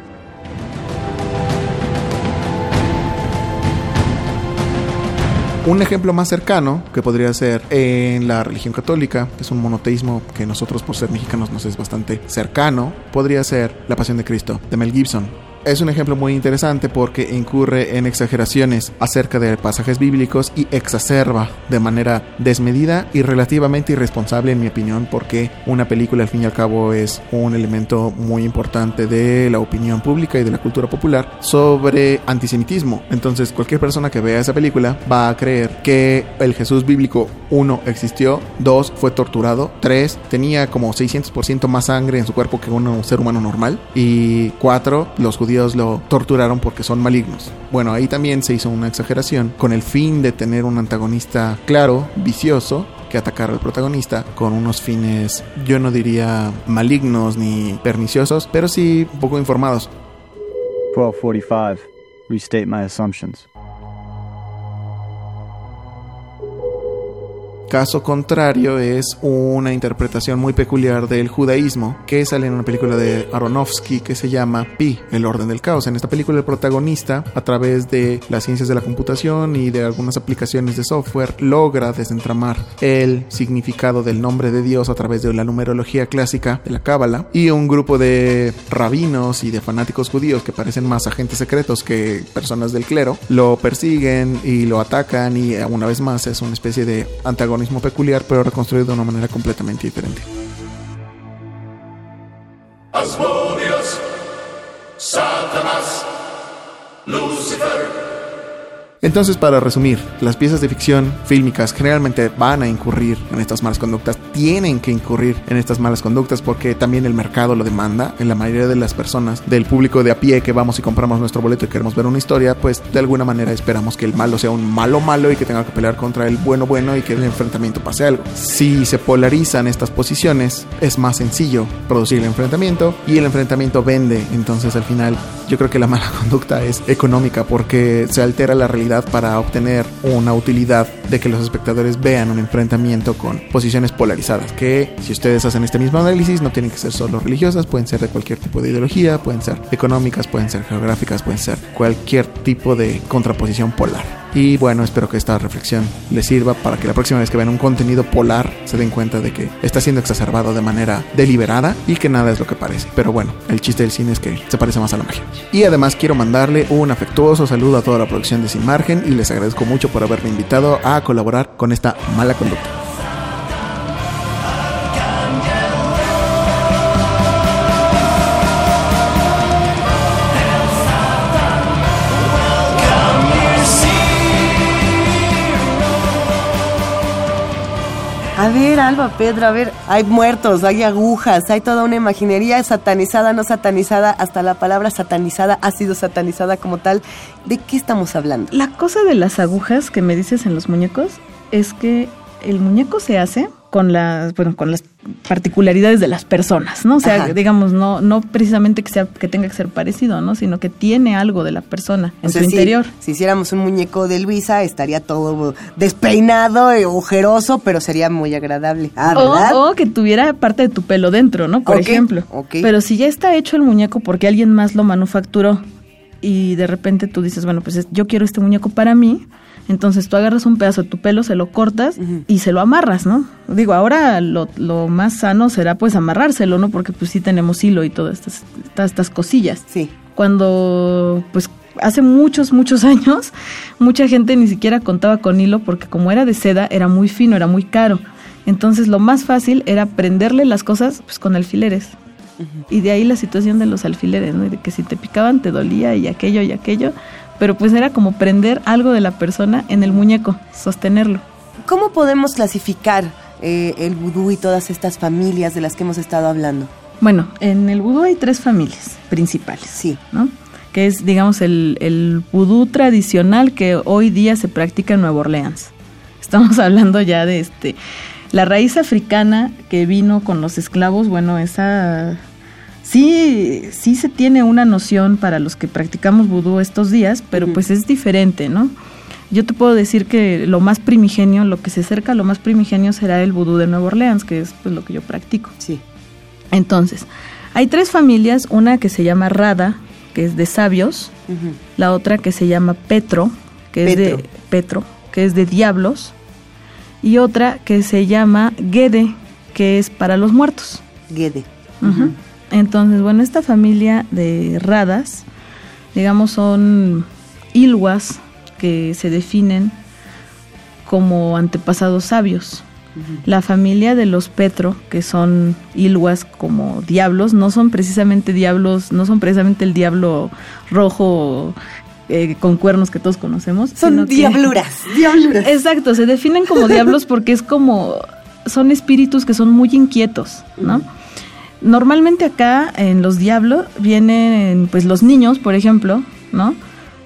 Un ejemplo más cercano que podría ser en la religión católica, que es un monoteísmo que nosotros por ser mexicanos nos es bastante cercano, podría ser La Pasión de Cristo de Mel Gibson es un ejemplo muy interesante porque incurre en exageraciones acerca de pasajes bíblicos y exacerba de manera desmedida y relativamente irresponsable en mi opinión porque una película al fin y al cabo es un elemento muy importante de la opinión pública y de la cultura popular sobre antisemitismo. Entonces cualquier persona que vea esa película va a creer que el Jesús bíblico uno existió, dos fue torturado, tres tenía como 600% más sangre en su cuerpo que un ser humano normal y cuatro los judíos judíos lo torturaron porque son malignos. Bueno, ahí también se hizo una exageración con el fin de tener un antagonista claro, vicioso, que atacar al protagonista con unos fines, yo no diría malignos ni perniciosos, pero sí poco informados. 1245. Restate my assumptions. Caso contrario es una interpretación muy peculiar del judaísmo que sale en una película de Aronofsky que se llama Pi, el orden del caos. En esta película el protagonista, a través de las ciencias de la computación y de algunas aplicaciones de software, logra desentramar el significado del nombre de Dios a través de la numerología clásica de la Cábala y un grupo de rabinos y de fanáticos judíos que parecen más agentes secretos que personas del clero, lo persiguen y lo atacan y una vez más es una especie de peculiar, pero reconstruido de una manera completamente diferente. Entonces, para resumir, las piezas de ficción fílmicas generalmente van a incurrir en estas malas conductas, tienen que incurrir en estas malas conductas porque también el mercado lo demanda. En la mayoría de las personas, del público de a pie que vamos y compramos nuestro boleto y queremos ver una historia, pues de alguna manera esperamos que el malo sea un malo malo y que tenga que pelear contra el bueno bueno y que el enfrentamiento pase algo. Si se polarizan estas posiciones, es más sencillo producir el enfrentamiento y el enfrentamiento vende. Entonces, al final, yo creo que la mala conducta es económica porque se altera la realidad para obtener una utilidad de que los espectadores vean un enfrentamiento con posiciones polarizadas, que si ustedes hacen este mismo análisis no tienen que ser solo religiosas, pueden ser de cualquier tipo de ideología, pueden ser económicas, pueden ser geográficas, pueden ser cualquier tipo de contraposición polar. Y bueno, espero que esta reflexión les sirva para que la próxima vez que vean un contenido polar se den cuenta de que está siendo exacerbado de manera deliberada y que nada es lo que parece. Pero bueno, el chiste del cine es que se parece más a la magia. Y además quiero mandarle un afectuoso saludo a toda la producción de Sin Margen y les agradezco mucho por haberme invitado a colaborar con esta mala conducta. Ver, Alba, Pedro, a ver, hay muertos, hay agujas, hay toda una imaginería satanizada, no satanizada, hasta la palabra satanizada ha sido satanizada como tal. ¿De qué estamos hablando? La cosa de las agujas que me dices en los muñecos es que el muñeco se hace con las, bueno, con las particularidades de las personas, ¿no? O sea, digamos, no, no precisamente que sea, que tenga que ser parecido, ¿no? Sino que tiene algo de la persona en su interior. Si hiciéramos un muñeco de Luisa, estaría todo despeinado y agujeroso, pero sería muy agradable. Ah, o, que tuviera parte de tu pelo dentro, ¿no? Por ejemplo. Pero si ya está hecho el muñeco porque alguien más lo manufacturó y de repente tú dices, bueno, pues yo quiero este muñeco para mí, entonces tú agarras un pedazo de tu pelo, se lo cortas y se lo amarras, ¿no? Digo, ahora lo, lo, más sano será pues amarrárselo, ¿no? Porque pues sí tenemos hilo y todas estas, estas cosillas. Sí. Cuando pues hace muchos, muchos años, mucha gente ni siquiera contaba con hilo porque como era de seda, era muy fino, era muy caro. Entonces lo más fácil era prenderle las cosas pues con alfileres. Y de ahí la situación de los alfileres, ¿no? De que si te picaban te dolía y aquello y aquello pero pues era como prender algo de la persona en el muñeco, sostenerlo. ¿Cómo podemos clasificar eh, el vudú y todas estas familias de las que hemos estado hablando? Bueno, en el vudú hay tres familias principales. Sí. ¿no? Que es, digamos, el, el vudú tradicional que hoy día se practica en Nueva Orleans. Estamos hablando ya de este. La raíz africana que vino con los esclavos, bueno, esa sí, sí se tiene una noción para los que practicamos vudú estos días, pero pues es diferente, ¿no? Yo te puedo decir que lo más primigenio, lo que se acerca a lo más primigenio será el vudú de Nueva Orleans, que es pues lo que yo practico. Sí. Entonces, hay tres familias, una que se llama Rada, que es de sabios, la otra que se llama Petro, que es de Petro, que es de diablos, y otra que se llama Gede, que es para los muertos. Gede. Entonces, bueno, esta familia de radas, digamos, son ilwas que se definen como antepasados sabios. La familia de los Petro, que son ilwas como diablos, no son precisamente diablos, no son precisamente el diablo rojo eh, con cuernos que todos conocemos. Son diabluras, diabluras. Exacto, se definen como diablos porque es como, son espíritus que son muy inquietos, ¿no? Normalmente acá en los diablos vienen pues los niños, por ejemplo, ¿no?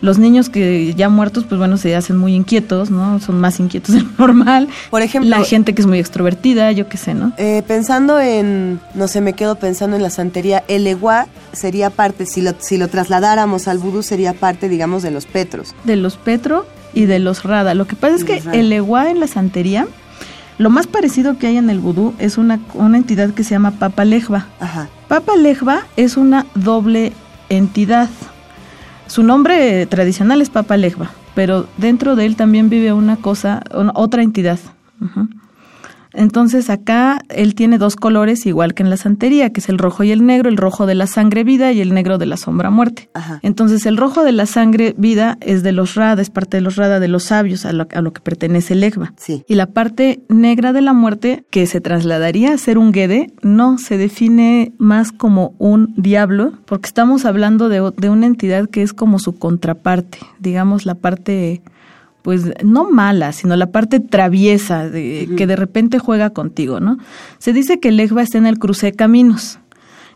Los niños que ya muertos, pues bueno, se hacen muy inquietos, ¿no? Son más inquietos de lo normal. Por ejemplo, La gente que es muy extrovertida, yo qué sé, ¿no? Eh, pensando en, no sé, me quedo pensando en la santería, el eguá sería parte, si lo, si lo trasladáramos al vudú, sería parte, digamos, de los petros. De los Petro y de los Rada. Lo que pasa es que el Eguá en la santería, lo más parecido que hay en el vudú es una, una entidad que se llama Papa Lejva. Ajá. Papa Lejva es una doble entidad. Su nombre tradicional es Papa Lejva, pero dentro de él también vive una cosa, una- otra entidad. Entonces acá él tiene dos colores igual que en la santería, que es el rojo y el negro, el rojo de la sangre vida y el negro de la sombra muerte. Ajá. Entonces el rojo de la sangre vida es de los Rada, es parte de los Rada, de los sabios, a lo, a lo que pertenece el Egba. Sí. Y la parte negra de la muerte, que se trasladaría a ser un Gede, no, se define más como un diablo, porque estamos hablando de, de una entidad que es como su contraparte, digamos la parte, pues no mala, sino la parte traviesa, de, que de repente juega contigo, ¿no? Se dice que el Egba está en el cruce de caminos.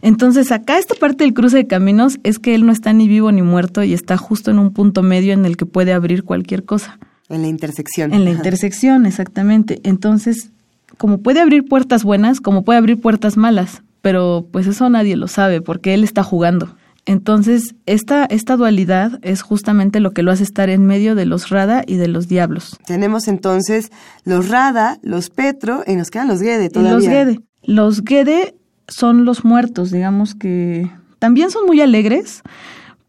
Entonces acá esta parte del cruce de caminos es que él no está ni vivo ni muerto y está justo en un punto medio en el que puede abrir cualquier cosa. En la intersección. En la Ajá. intersección, exactamente. Entonces, como puede abrir puertas buenas, como puede abrir puertas malas, pero pues eso nadie lo sabe porque él está jugando. Entonces, esta, esta dualidad es justamente lo que lo hace estar en medio de los Rada y de los diablos. Tenemos entonces los Rada, los Petro, y nos quedan los Gede Y todavía. los Gede. Los Gede son los muertos, digamos que también son muy alegres,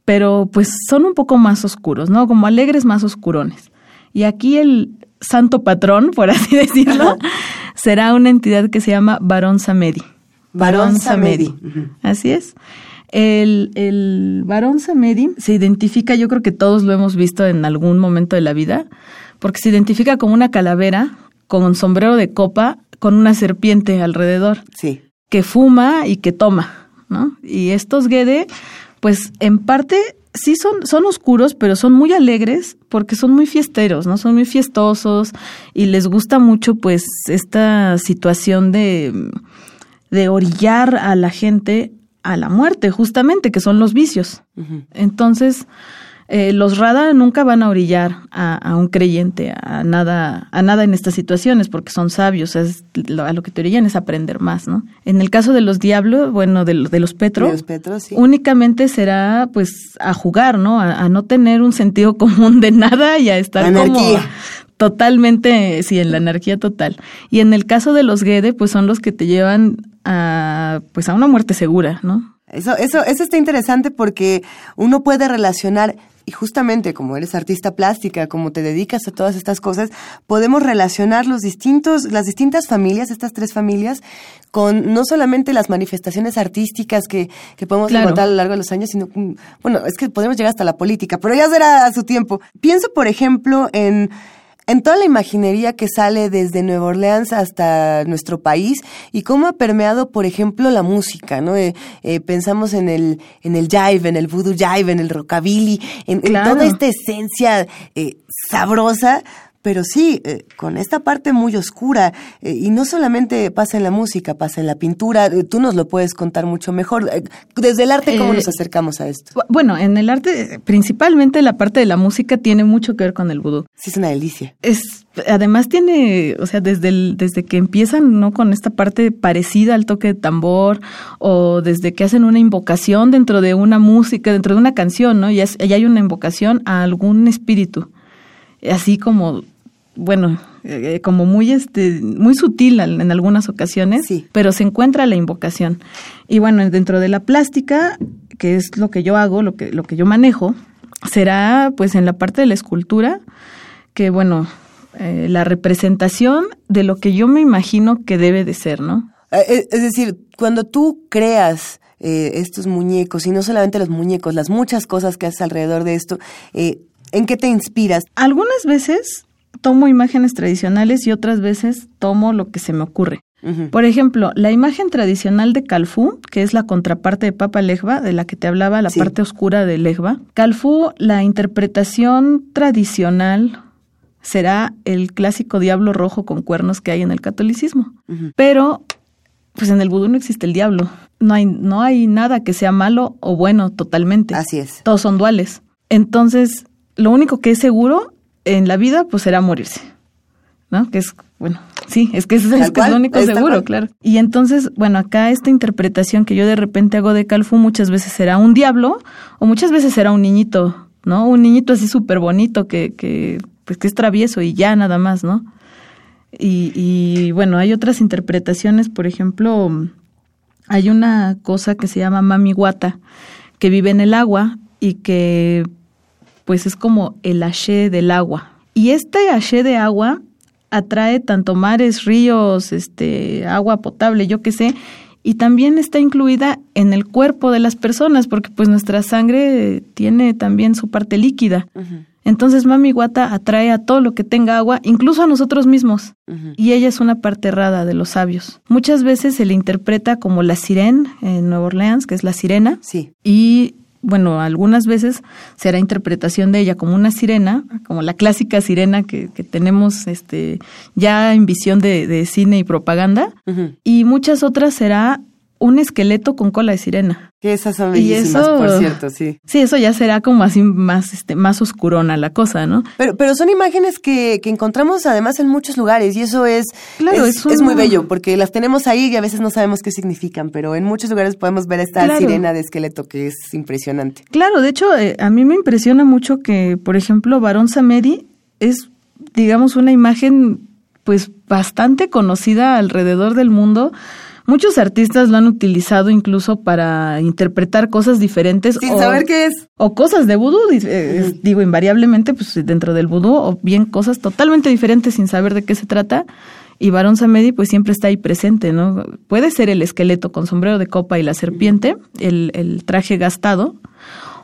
pero pues son un poco más oscuros, ¿no? Como alegres más oscurones. Y aquí el santo patrón, por así decirlo, será una entidad que se llama Barón Samedi. Barón Samedi. Así es. El, el varón Samedi se identifica, yo creo que todos lo hemos visto en algún momento de la vida, porque se identifica como una calavera con un sombrero de copa con una serpiente alrededor, Sí. que fuma y que toma, ¿no? Y estos Gede, pues en parte sí son, son oscuros, pero son muy alegres porque son muy fiesteros, ¿no? Son muy fiestosos y les gusta mucho pues esta situación de, de orillar a la gente a la muerte, justamente, que son los vicios. Entonces, eh, los Rada nunca van a orillar a, a un creyente a nada, a nada en estas situaciones, porque son sabios, es, lo- a lo que te orillan es aprender más, ¿no? En el caso de los Diablos, bueno, de, lo- de los Petro, De los Petro, sí. únicamente será pues a jugar, ¿no? A, a no tener un sentido común de nada y a estar como. Totalmente, sí, en la anarquía total. Y en el caso de los Gede, pues son los que te llevan a pues a una muerte segura, ¿no? Eso, eso, eso está interesante porque uno puede relacionar, y justamente como eres artista plástica, como te dedicas a todas estas cosas, podemos relacionar los distintos, las distintas familias, estas tres familias, con no solamente las manifestaciones artísticas que, que podemos Claro. encontrar a lo largo de los años, sino, mm, bueno, es que podemos llegar hasta la política, pero ya será a su tiempo. Pienso, por ejemplo, en en toda la imaginería que sale desde Nueva Orleans hasta nuestro país y cómo ha permeado, por ejemplo, la música, ¿no? Eh, eh, pensamos en el, en el jive, en el voodoo jive, en el rockabilly, en, toda esta esencia eh, sabrosa, pero sí, eh, con esta parte muy oscura. eh, y no solamente pasa en la música, pasa en la pintura. eh, tú nos lo puedes contar mucho mejor. Eh, desde el arte, ¿cómo Eh, nos acercamos a esto? Bu- Bueno, en el arte, principalmente la parte de la música tiene mucho que ver con el vudú. Sí, es una delicia. Es, además tiene, o sea, desde el, desde que empiezan, ¿no? Con esta parte parecida al toque de tambor, o desde que hacen una invocación dentro de una música, dentro de una canción, ¿no? Ya, es- ya hay una invocación a algún espíritu. Así como, bueno, eh, como muy este, muy sutil en algunas ocasiones, Sí. pero se encuentra la invocación. Y bueno, dentro de la plástica, que es lo que yo hago, lo que, lo que yo manejo, será pues en la parte de la escultura, que bueno, eh, la representación de lo que yo me imagino que debe de ser, ¿no? Eh, eh, Es decir, cuando tú creas eh, estos muñecos, y no solamente los muñecos, las muchas cosas que haces alrededor de esto, eh, ¿en qué te inspiras? Algunas veces tomo imágenes tradicionales y otras veces tomo lo que se me ocurre. Por ejemplo, la imagen tradicional de Calfú, que es la contraparte de Papa Legba, de la que te hablaba, la Sí. parte oscura de Legba. Calfú, la interpretación tradicional será el clásico diablo rojo con cuernos que hay en el catolicismo. Pero pues en el vudú no existe el diablo. No hay, no hay nada que sea malo o bueno totalmente. Así es. Todos son duales. Entonces, lo único que es seguro en la vida, pues será morirse. ¿No? Que es, bueno, sí, es que es, es, que es lo único seguro, claro. Y entonces, bueno, acá esta interpretación que yo de repente hago de Calfu muchas veces será un diablo o muchas veces será un niñito, ¿no? Un niñito así súper bonito que, que, pues que es travieso y ya nada más, ¿no? Y, y bueno, hay otras interpretaciones, por ejemplo, hay una cosa que se llama mami guata, que vive en el agua y que pues es como el haché del agua. Y este haché de agua atrae tanto mares, ríos, este, agua potable, yo qué sé, y también está incluida en el cuerpo de las personas, porque pues nuestra sangre tiene también su parte líquida. Entonces Mami Guata atrae a todo lo que tenga agua, incluso a nosotros mismos. Y ella es una parte errada de los sabios. Muchas veces se le interpreta como la sirena en Nueva Orleans, que es la sirena. Sí. Y bueno, algunas veces será interpretación de ella como una sirena, como la clásica sirena que, que tenemos este, ya en visión de, de cine y propaganda, uh -huh. y muchas otras será un esqueleto con cola de sirena. Que esas son bellísimas, eso, por cierto, sí. Sí, eso ya será como así más, este, más oscurona la cosa, ¿no? Pero, pero son imágenes que, que encontramos además en muchos lugares y eso es, claro, es, es, un... es, muy bello porque las tenemos ahí y a veces no sabemos qué significan, pero en muchos lugares podemos ver esta claro. sirena de esqueleto que es impresionante. Claro, de hecho, eh, a mí me impresiona mucho que, por ejemplo, Barón Samedi es, digamos, una imagen pues bastante conocida alrededor del mundo Muchos artistas lo han utilizado incluso para interpretar cosas diferentes. Sin o, saber qué es. O cosas de vudú, eh, digo, invariablemente, pues dentro del vudú, o bien cosas totalmente diferentes sin saber de qué se trata. Y Barón Samedi, pues siempre está ahí presente, ¿no? Puede ser el esqueleto con sombrero de copa y la serpiente, el, el traje gastado.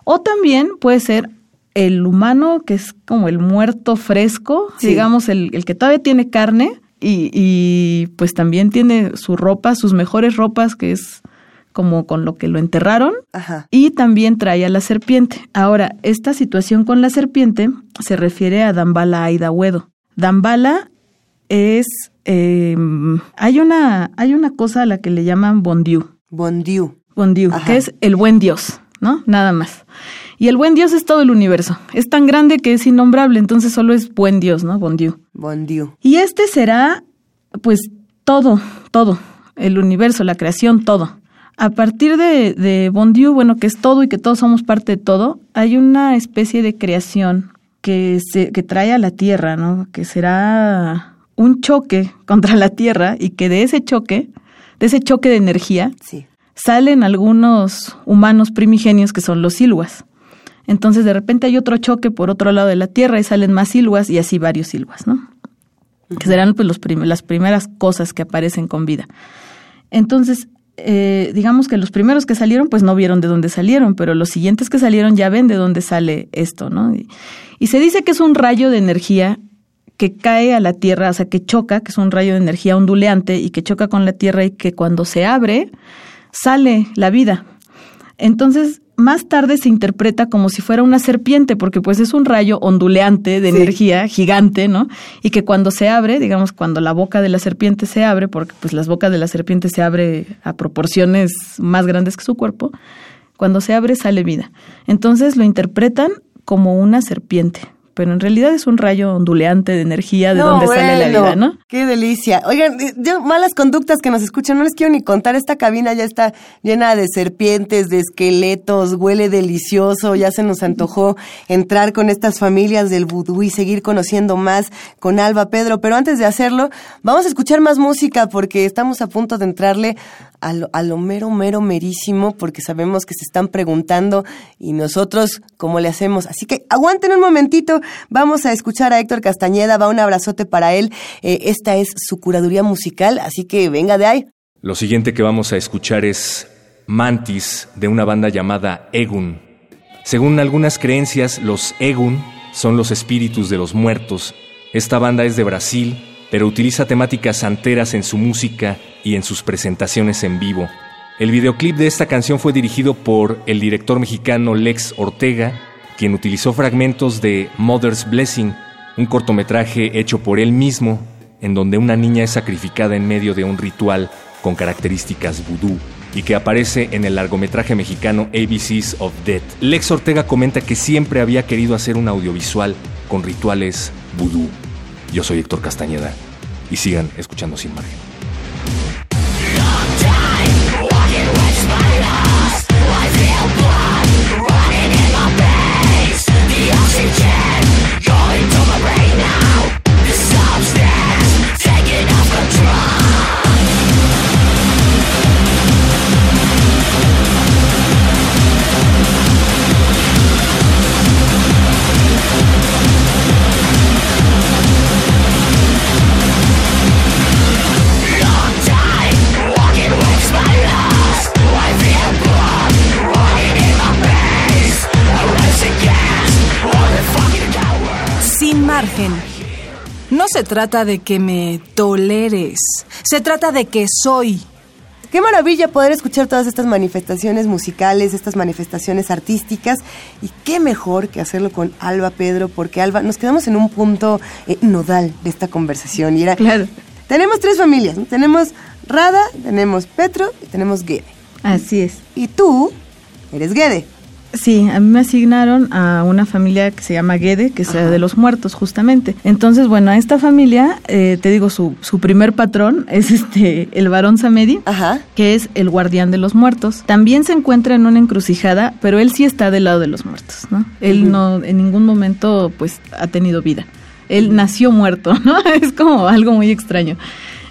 O también puede ser el humano, que es como el muerto fresco, sí. digamos, el, el que todavía tiene carne y, y, pues también tiene su ropa, sus mejores ropas, que es como con lo que lo enterraron, Ajá. y también trae a la serpiente. Ahora, esta situación con la serpiente se refiere a Dambala Aidahuedo. Dambala es, eh, hay, una, hay una cosa a la que le llaman Bondiu. Bondiu. Bondiu, que es el buen Dios, ¿no? Nada más. Y el buen Dios es todo el universo. Es tan grande que es innombrable, entonces solo es buen Dios, ¿no? Bon Dieu. Bon Dieu. Y este será, pues, todo, todo. El universo, la creación, todo. A partir de, de Bon Dieu, bueno, que es todo y que todos somos parte de todo, hay una especie de creación que, se, que trae a la Tierra, ¿no? Que será un choque contra la Tierra y que de ese choque, de ese choque de energía, sí. salen algunos humanos primigenios que son los silwas. Entonces de repente hay otro choque por otro lado de la Tierra y salen más silvas y así varios silvas, ¿no? Uh -huh. Que serán pues los prim las primeras cosas que aparecen con vida. Entonces, eh, digamos que los primeros que salieron pues no vieron de dónde salieron, pero los siguientes que salieron ya ven de dónde sale esto, ¿no? Y, y se dice que es un rayo de energía que cae a la Tierra, o sea, que choca, que es un rayo de energía onduleante y que choca con la Tierra y que cuando se abre sale la vida. Entonces, más tarde se interpreta como si fuera una serpiente, porque pues es un rayo onduleante de sí. energía gigante, ¿no? Y que cuando se abre, digamos, cuando la boca de la serpiente se abre, porque pues las bocas de la serpiente se abre a proporciones más grandes que su cuerpo, cuando se abre sale vida. Entonces lo interpretan como una serpiente pero en realidad es un rayo onduleante de energía de no, donde bueno, sale la vida, ¿no? Qué delicia. Oigan, eh, yo, malas conductas que nos escuchan, no les quiero ni contar, esta cabina ya está llena de serpientes, de esqueletos, huele delicioso, ya se nos antojó entrar con estas familias del vudú y seguir conociendo más con Alba Pedro, pero antes de hacerlo, vamos a escuchar más música porque estamos a punto de entrarle a lo, a lo, mero, mero, merísimo, porque sabemos que se están preguntando y nosotros cómo le hacemos. Así que aguanten un momentito, vamos a escuchar a Héctor Castañeda, va un abrazote para él. Eh, esta es su curaduría musical, así que venga de ahí. Lo siguiente que vamos a escuchar es Mantis, de una banda llamada Egun. Según algunas creencias, los Egun son los espíritus de los muertos. Esta banda es de Brasil pero utiliza temáticas santeras en su música y en sus presentaciones en vivo. El videoclip de esta canción fue dirigido por el director mexicano Lex Ortega, quien utilizó fragmentos de Mother's Blessing, un cortometraje hecho por él mismo, en donde una niña es sacrificada en medio de un ritual con características vudú y que aparece en el largometraje mexicano ABCs of Death. Lex Ortega comenta que siempre había querido hacer un audiovisual con rituales vudú. Yo soy Héctor Castañeda y sigan escuchando Sin Margen. oxygen. Going to my brain now. Se trata de que me toleres, se trata de que soy. Qué maravilla poder escuchar todas estas manifestaciones musicales, estas manifestaciones artísticas y qué mejor que hacerlo con Alba Pedro, porque Alba, nos quedamos en un punto eh, nodal de esta conversación y era, claro. tenemos tres familias, tenemos Rada, tenemos Petro y tenemos Guede. Así es. Y tú eres Guede. Sí, a mí me asignaron a una familia que se llama Guede, que es de los muertos, justamente. Entonces, bueno, a esta familia, eh, te digo, su, su primer patrón es este el varón Samedi, que es el guardián de los muertos. También se encuentra en una encrucijada, pero él sí está del lado de los muertos, ¿no? Él no, en ningún momento, pues, ha tenido vida. Él nació muerto, ¿no? Es como algo muy extraño.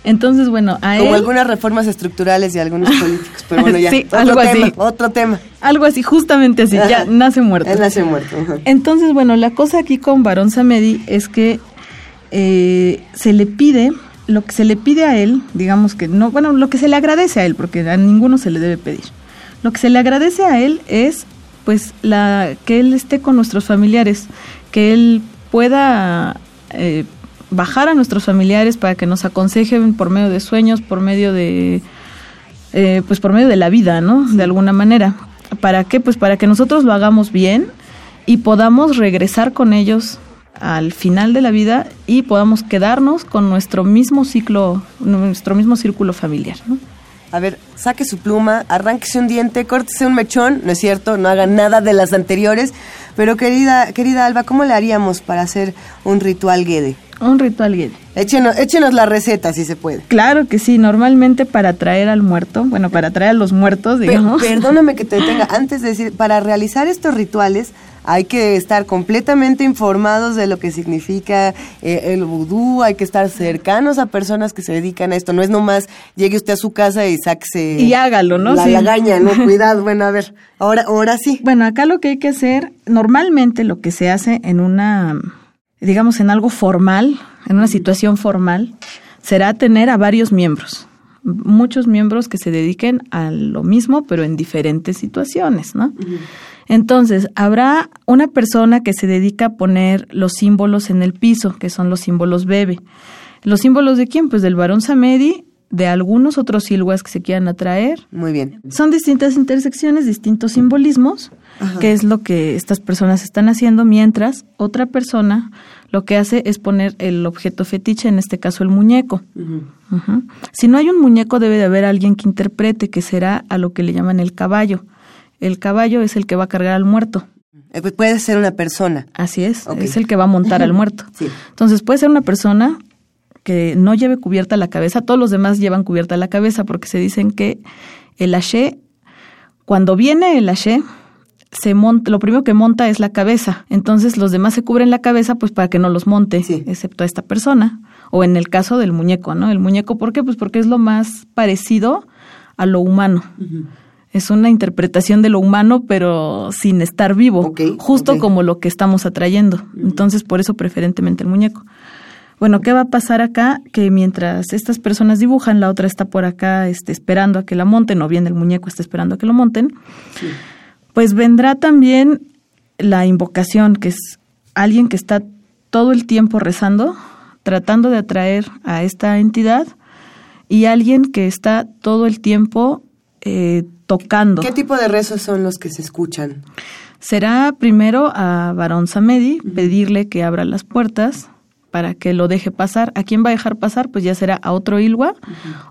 Entonces, bueno, a Como algunas reformas estructurales de algunos políticos, pero bueno, ya. sí, algo así. Otro tema. Algo así, justamente así, ya nace muerto. Él nace muerto. Entonces, bueno, la cosa aquí con Barón Samedi es que eh, se le pide, lo que se le pide a él, digamos que no, bueno, lo que se le agradece a él, porque a ninguno se le debe pedir. Lo que se le agradece a él es, pues, la que él esté con nuestros familiares, que él pueda eh, bajar a nuestros familiares para que nos aconsejen por medio de sueños, por medio de, eh, pues por medio de la vida, ¿no? De alguna manera. ¿Para qué? Pues para que nosotros lo hagamos bien y podamos regresar con ellos al final de la vida y podamos quedarnos con nuestro mismo ciclo, nuestro mismo círculo familiar. A ver, saque su pluma, arránquese un diente, córtese un mechón, no es cierto, no haga nada de las anteriores, pero querida, querida Alba, ¿cómo le haríamos para hacer un ritual Guede? Un ritual Guede. Échenos, échenos la receta si se puede. Claro que sí, normalmente para traer al muerto, bueno, para traer a los muertos, digamos. perdóname que te detenga, antes de decir, para realizar estos rituales hay que estar completamente informados de lo que significa eh, el vudú, hay que estar cercanos a personas que se dedican a esto, no es nomás llegue usted a su casa y sáquese y hágalo, ¿no? La lagaña, no, cuidado, bueno, a ver, ahora, ahora sí. Bueno, acá lo que hay que hacer, normalmente lo que se hace en una digamos, en algo formal, en una situación formal, será tener a varios miembros, muchos miembros que se dediquen a lo mismo, pero en diferentes situaciones, ¿no? Entonces, habrá una persona que se dedica a poner los símbolos en el piso, que son los símbolos bebe. ¿Los símbolos de quién? Pues del varón Samedi, de algunos otros silwas que se quieran atraer. Muy bien. Son distintas intersecciones, distintos simbolismos, que es lo que estas personas están haciendo, mientras otra persona lo que hace es poner el objeto fetiche, en este caso el muñeco. Si no hay un muñeco, debe de haber alguien que interprete, que será a lo que le llaman el caballo. El caballo es el que va a cargar al muerto. Eh, pues puede ser una persona. Así es, es el que va a montar al muerto. Entonces puede ser una persona que no lleve cubierta la cabeza, todos los demás llevan cubierta la cabeza porque se dicen que el haché, cuando viene el haché, se monta, lo primero que monta es la cabeza. Entonces los demás se cubren la cabeza pues para que no los monte, excepto a esta persona. O en el caso del muñeco, ¿no? El muñeco, ¿por qué? Pues porque es lo más parecido a lo humano. Es una interpretación de lo humano, pero sin estar vivo, justo como lo que estamos atrayendo. Entonces, por eso preferentemente el muñeco. Bueno, ¿qué va a pasar acá? Que mientras estas personas dibujan, la otra está por acá este, esperando a que la monten, o bien el muñeco está esperando a que lo monten. Sí pues vendrá también la invocación, que es alguien que está todo el tiempo rezando, tratando de atraer a esta entidad, y alguien que está todo el tiempo eh, tocando. ¿Qué tipo de rezos son los que se escuchan? Será primero a Barón Samedi pedirle que abra las puertas para que lo deje pasar. ¿A quién va a dejar pasar? Pues ya será a otro Ilwa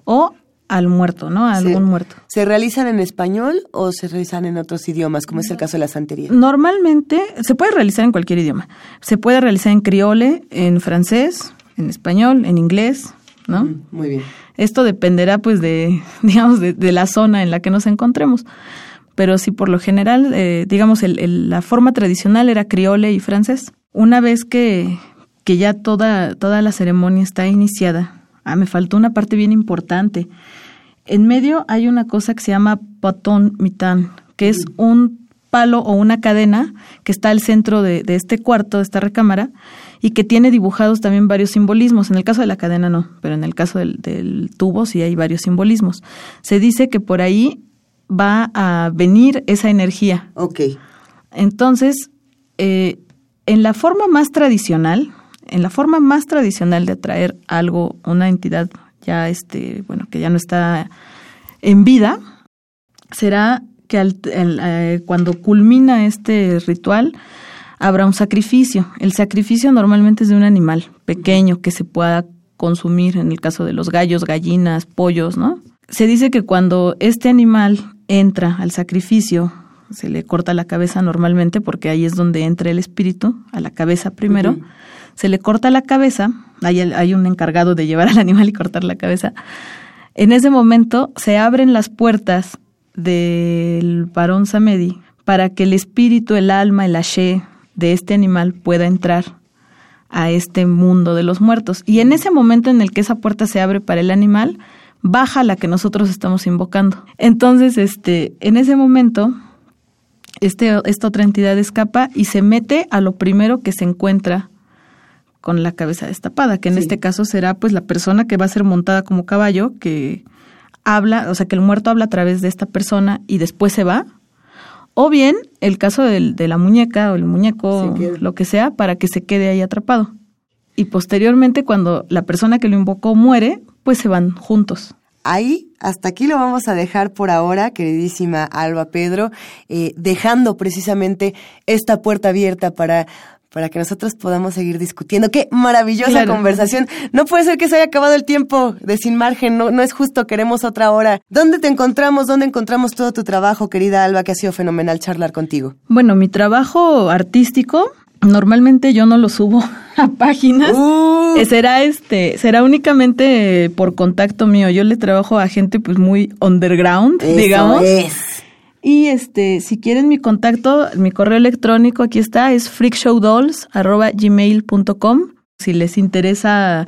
o al muerto, ¿no? A algún muerto. ¿Se realizan en español o se realizan en otros idiomas, como es el caso de la santería? Normalmente se puede realizar en cualquier idioma. Se puede realizar en criole, en francés, en español, en inglés, ¿no? Mm, muy bien. Esto dependerá, pues, de, digamos, de, la zona en la que nos encontremos. Pero sí, por lo general, eh, digamos, el, la forma tradicional era criole y francés. Una vez que, que ya toda, toda la ceremonia está iniciada, Ah, me faltó una parte bien importante. En medio hay una cosa que se llama patón mitán, que es un palo o una cadena que está al centro de, este cuarto, de esta recámara, y que tiene dibujados también varios simbolismos. En el caso de la cadena no, pero en el caso del, tubo sí hay varios simbolismos. Se dice que por ahí va a venir esa energía. Ok. Entonces, eh, en la forma más tradicional, en la forma más tradicional de atraer algo, una entidad ya este, bueno, que ya no está en vida, será que al, eh, cuando culmina este ritual habrá un sacrificio. El sacrificio normalmente es de un animal pequeño que se pueda consumir, en el caso de los gallos, gallinas, pollos, ¿no? Se dice que cuando este animal entra al sacrificio, se le corta la cabeza normalmente porque ahí es donde entra el espíritu, a la cabeza primero se le corta la cabeza, hay, un encargado de llevar al animal y cortar la cabeza, en ese momento se abren las puertas del varón Samedi para que el espíritu, el alma, el ashe de este animal pueda entrar a este mundo de los muertos. Y en ese momento en el que esa puerta se abre para el animal, baja la que nosotros estamos invocando. Entonces, este, en ese momento, este, esta otra entidad escapa y se mete a lo primero que se encuentra con la cabeza destapada, que en este caso será pues la persona que va a ser montada como caballo, que habla, o sea, que el muerto habla a través de esta persona y después se va, o bien el caso de la muñeca o el muñeco, lo que sea, para que se quede ahí atrapado. Y posteriormente, cuando la persona que lo invocó muere, pues se van juntos. Ahí, hasta aquí lo vamos a dejar por ahora, queridísima Alba Pedro, eh, dejando precisamente esta puerta abierta para para que nosotros podamos seguir discutiendo. Qué maravillosa conversación. No puede ser que se haya acabado el tiempo de sin margen, no, no es justo, queremos otra hora. ¿Dónde te encontramos? ¿Dónde encontramos todo tu trabajo, querida Alba, que ha sido fenomenal charlar contigo? Bueno, mi trabajo artístico Normalmente yo no lo subo a páginas. Uh. Será este, será únicamente por contacto mío. Yo le trabajo a gente pues muy underground, digamos. Y este, si quieren mi contacto, mi correo electrónico aquí está, es freakshowdolls.gmail.com. Si les interesa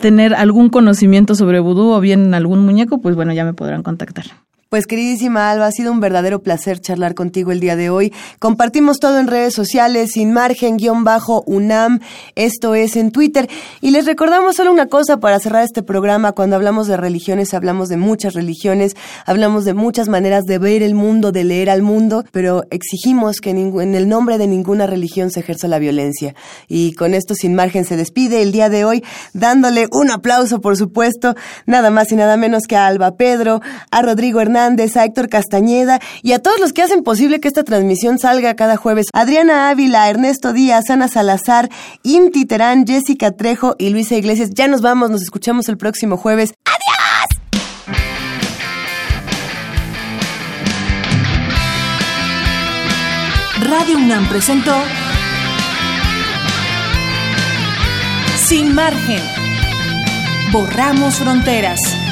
tener algún conocimiento sobre vudú o bien algún muñeco, pues bueno, ya me podrán contactar. Pues queridísima Alba, ha sido un verdadero placer charlar contigo el día de hoy. Compartimos todo en redes sociales, sin margen, guion bajo, UNAM, esto es en Twitter. Y les recordamos solo una cosa para cerrar este programa. Cuando hablamos de religiones, hablamos de muchas religiones, hablamos de muchas maneras de ver el mundo, de leer al mundo, pero exigimos que en el nombre de ninguna religión se ejerza la violencia. Y con esto, sin margen, se despide el día de hoy, dándole un aplauso, por supuesto, nada más y nada menos que a Alba Pedro, a Rodrigo A Héctor Castañeda y a todos los que hacen posible que esta transmisión salga cada jueves. Adriana Ávila, Ernesto Díaz, Ana Salazar, Inti Terán, Jessica Trejo y Luisa Iglesias. Ya nos vamos, nos escuchamos el próximo jueves. ¡Adiós! Radio UNAM presentó Sin margen. Borramos fronteras.